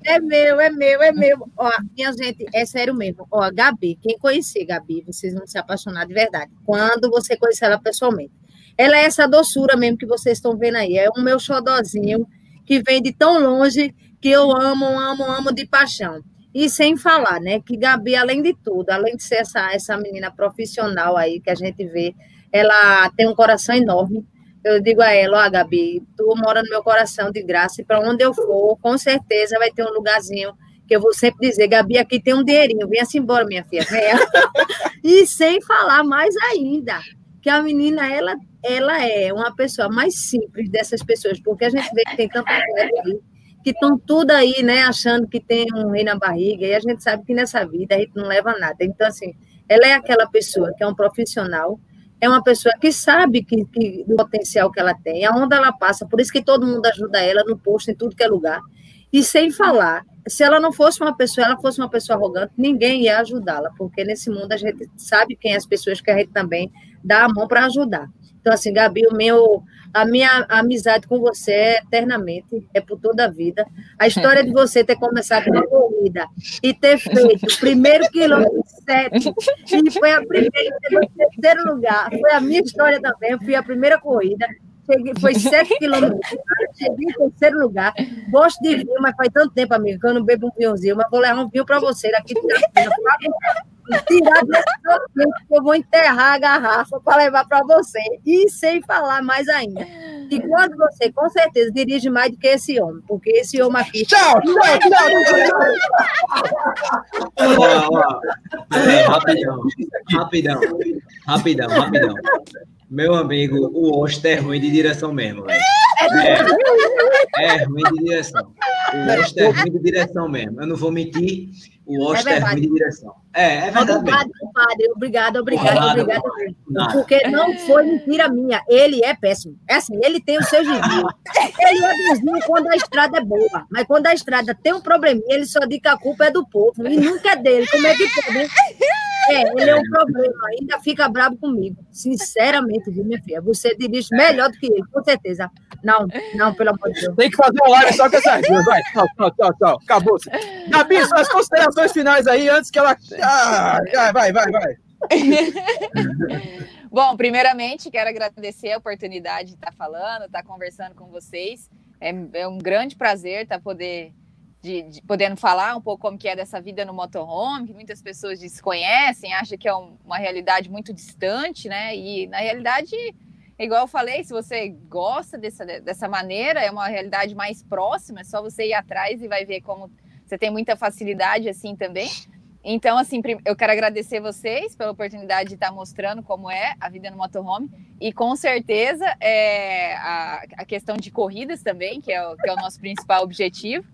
É meu, é meu, é meu. Ó, minha gente, é sério mesmo. Ó, Gabi, quem conhecer Gabi, vocês vão se apaixonar de verdade. Quando você conhecer ela pessoalmente. Ela é essa doçura mesmo que vocês estão vendo aí. É o meu xodozinho que vem de tão longe que eu amo, amo, amo de paixão. E sem falar, né, que Gabi, além de tudo, além de ser essa, essa menina profissional aí que a gente vê, ela tem um coração enorme. Eu digo a ela, ó, oh, Gabi, tu mora no meu coração de graça, e para onde eu for, com certeza vai ter um lugarzinho que eu vou sempre dizer, Gabi, aqui tem um dinheirinho, venha-se embora, minha filha, [laughs] e sem falar mais ainda, que a menina, ela, ela é uma pessoa mais simples dessas pessoas, porque a gente vê que tem tanta mulher aí, que estão tudo aí, né, achando que tem um rei na barriga, e a gente sabe que nessa vida a gente não leva nada. Então, assim, ela é aquela pessoa que é um profissional, é uma pessoa que sabe que, que do potencial que ela tem, aonde ela passa, por isso que todo mundo ajuda ela no posto, em tudo que é lugar. E sem falar, se ela não fosse uma pessoa, ela fosse uma pessoa arrogante, ninguém ia ajudá-la, porque nesse mundo a gente sabe quem é as pessoas que a gente também dá a mão para ajudar. Então, assim, Gabi, o meu, a minha amizade com você é eternamente, é por toda a vida. A história de você ter começado uma corrida e ter feito o primeiro quilômetro sete, e foi a primeira, em terceiro lugar. Foi a minha história também, eu fui a primeira corrida. Cheguei, foi sete quilômetros, cheguei em terceiro lugar. Gosto de vinho, mas faz tanto tempo, amigo, que eu não bebo um vinhozinho, mas vou levar um vinho para você daqui de tirar eu vou enterrar a garrafa para levar para você. E sem falar mais ainda. E quando você, com certeza, dirige mais do que esse homem, porque esse homem aqui. Tchau, tchau, tchau! rapidão, rapidão, rapidão, rapidão. Meu amigo, o Oster é ruim de direção mesmo. É, é ruim de direção. O Oster é ruim de direção mesmo. Eu não vou mentir. O Oster é, é ruim de direção. É, é verdade. Obrigado, padre. Obrigado, obrigado, obrigado. Nada. Porque não foi mentira minha. Ele é péssimo. É assim, ele tem o seu desvio. Ele é desvio quando a estrada é boa. Mas quando a estrada tem um probleminha, ele só diz que a culpa é do povo. E nunca é dele. Como é que pode? É, ele é um problema. Ainda fica bravo comigo. Sinceramente, viu, minha filha? Você dirige melhor do que ele, com certeza. Não, não, pelo amor de Deus. Tem que fazer uma live só com essas duas. Vai, tchau, tchau, tchau, tchau. Acabou-se. Gabi, suas considerações finais aí, antes que ela. Ah, vai, vai, vai. [laughs] Bom, primeiramente, quero agradecer a oportunidade de estar falando, estar conversando com vocês. É, é um grande prazer estar poder de, de, podendo falar um pouco como que é dessa vida no motorhome, que muitas pessoas desconhecem, acham que é um, uma realidade muito distante, né? E na realidade, igual eu falei, se você gosta dessa, dessa maneira, é uma realidade mais próxima, é só você ir atrás e vai ver como você tem muita facilidade assim também. Então, assim, eu quero agradecer vocês pela oportunidade de estar mostrando como é a vida no motorhome. E com certeza é, a, a questão de corridas também, que é o, que é o nosso principal objetivo.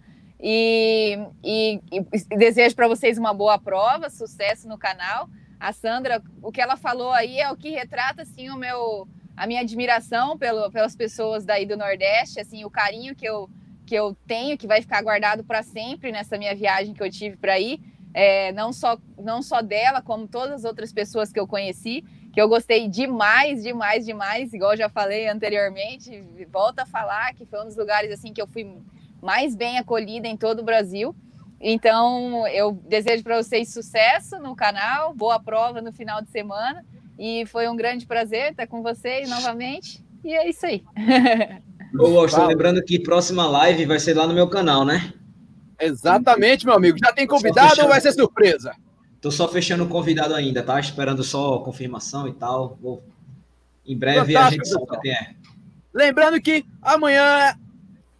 E, e, e desejo para vocês uma boa prova, sucesso no canal. A Sandra, o que ela falou aí é o que retrata assim o meu a minha admiração pelo, pelas pessoas daí do Nordeste, assim, o carinho que eu que eu tenho, que vai ficar guardado para sempre nessa minha viagem que eu tive para ir, é, não só não só dela, como todas as outras pessoas que eu conheci, que eu gostei demais, demais, demais, igual já falei anteriormente, volto a falar que foi um dos lugares assim que eu fui mais bem acolhida em todo o Brasil. Então, eu desejo para vocês sucesso no canal, boa prova no final de semana. E foi um grande prazer estar com vocês novamente. E é isso aí. [laughs] Ô, Washington, lembrando que próxima live vai ser lá no meu canal, né? Exatamente, meu amigo. Já tem convidado ou vai ser surpresa? Tô só fechando o convidado ainda, tá? Esperando só confirmação e tal. Vou... Em breve Fantástico, a gente sabe quem é. Lembrando que amanhã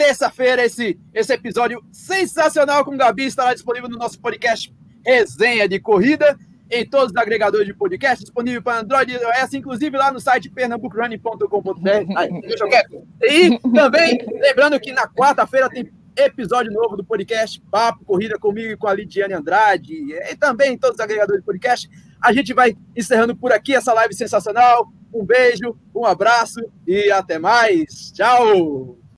terça-feira, esse, esse episódio sensacional com o Gabi estará disponível no nosso podcast Resenha de Corrida, em todos os agregadores de podcast, disponível para Android e iOS, inclusive lá no site pernambucrunning.com.br. E também, lembrando que na quarta-feira tem episódio novo do podcast Papo Corrida comigo e com a Lidiane Andrade, e também em todos os agregadores de podcast. A gente vai encerrando por aqui essa live sensacional. Um beijo, um abraço e até mais. Tchau!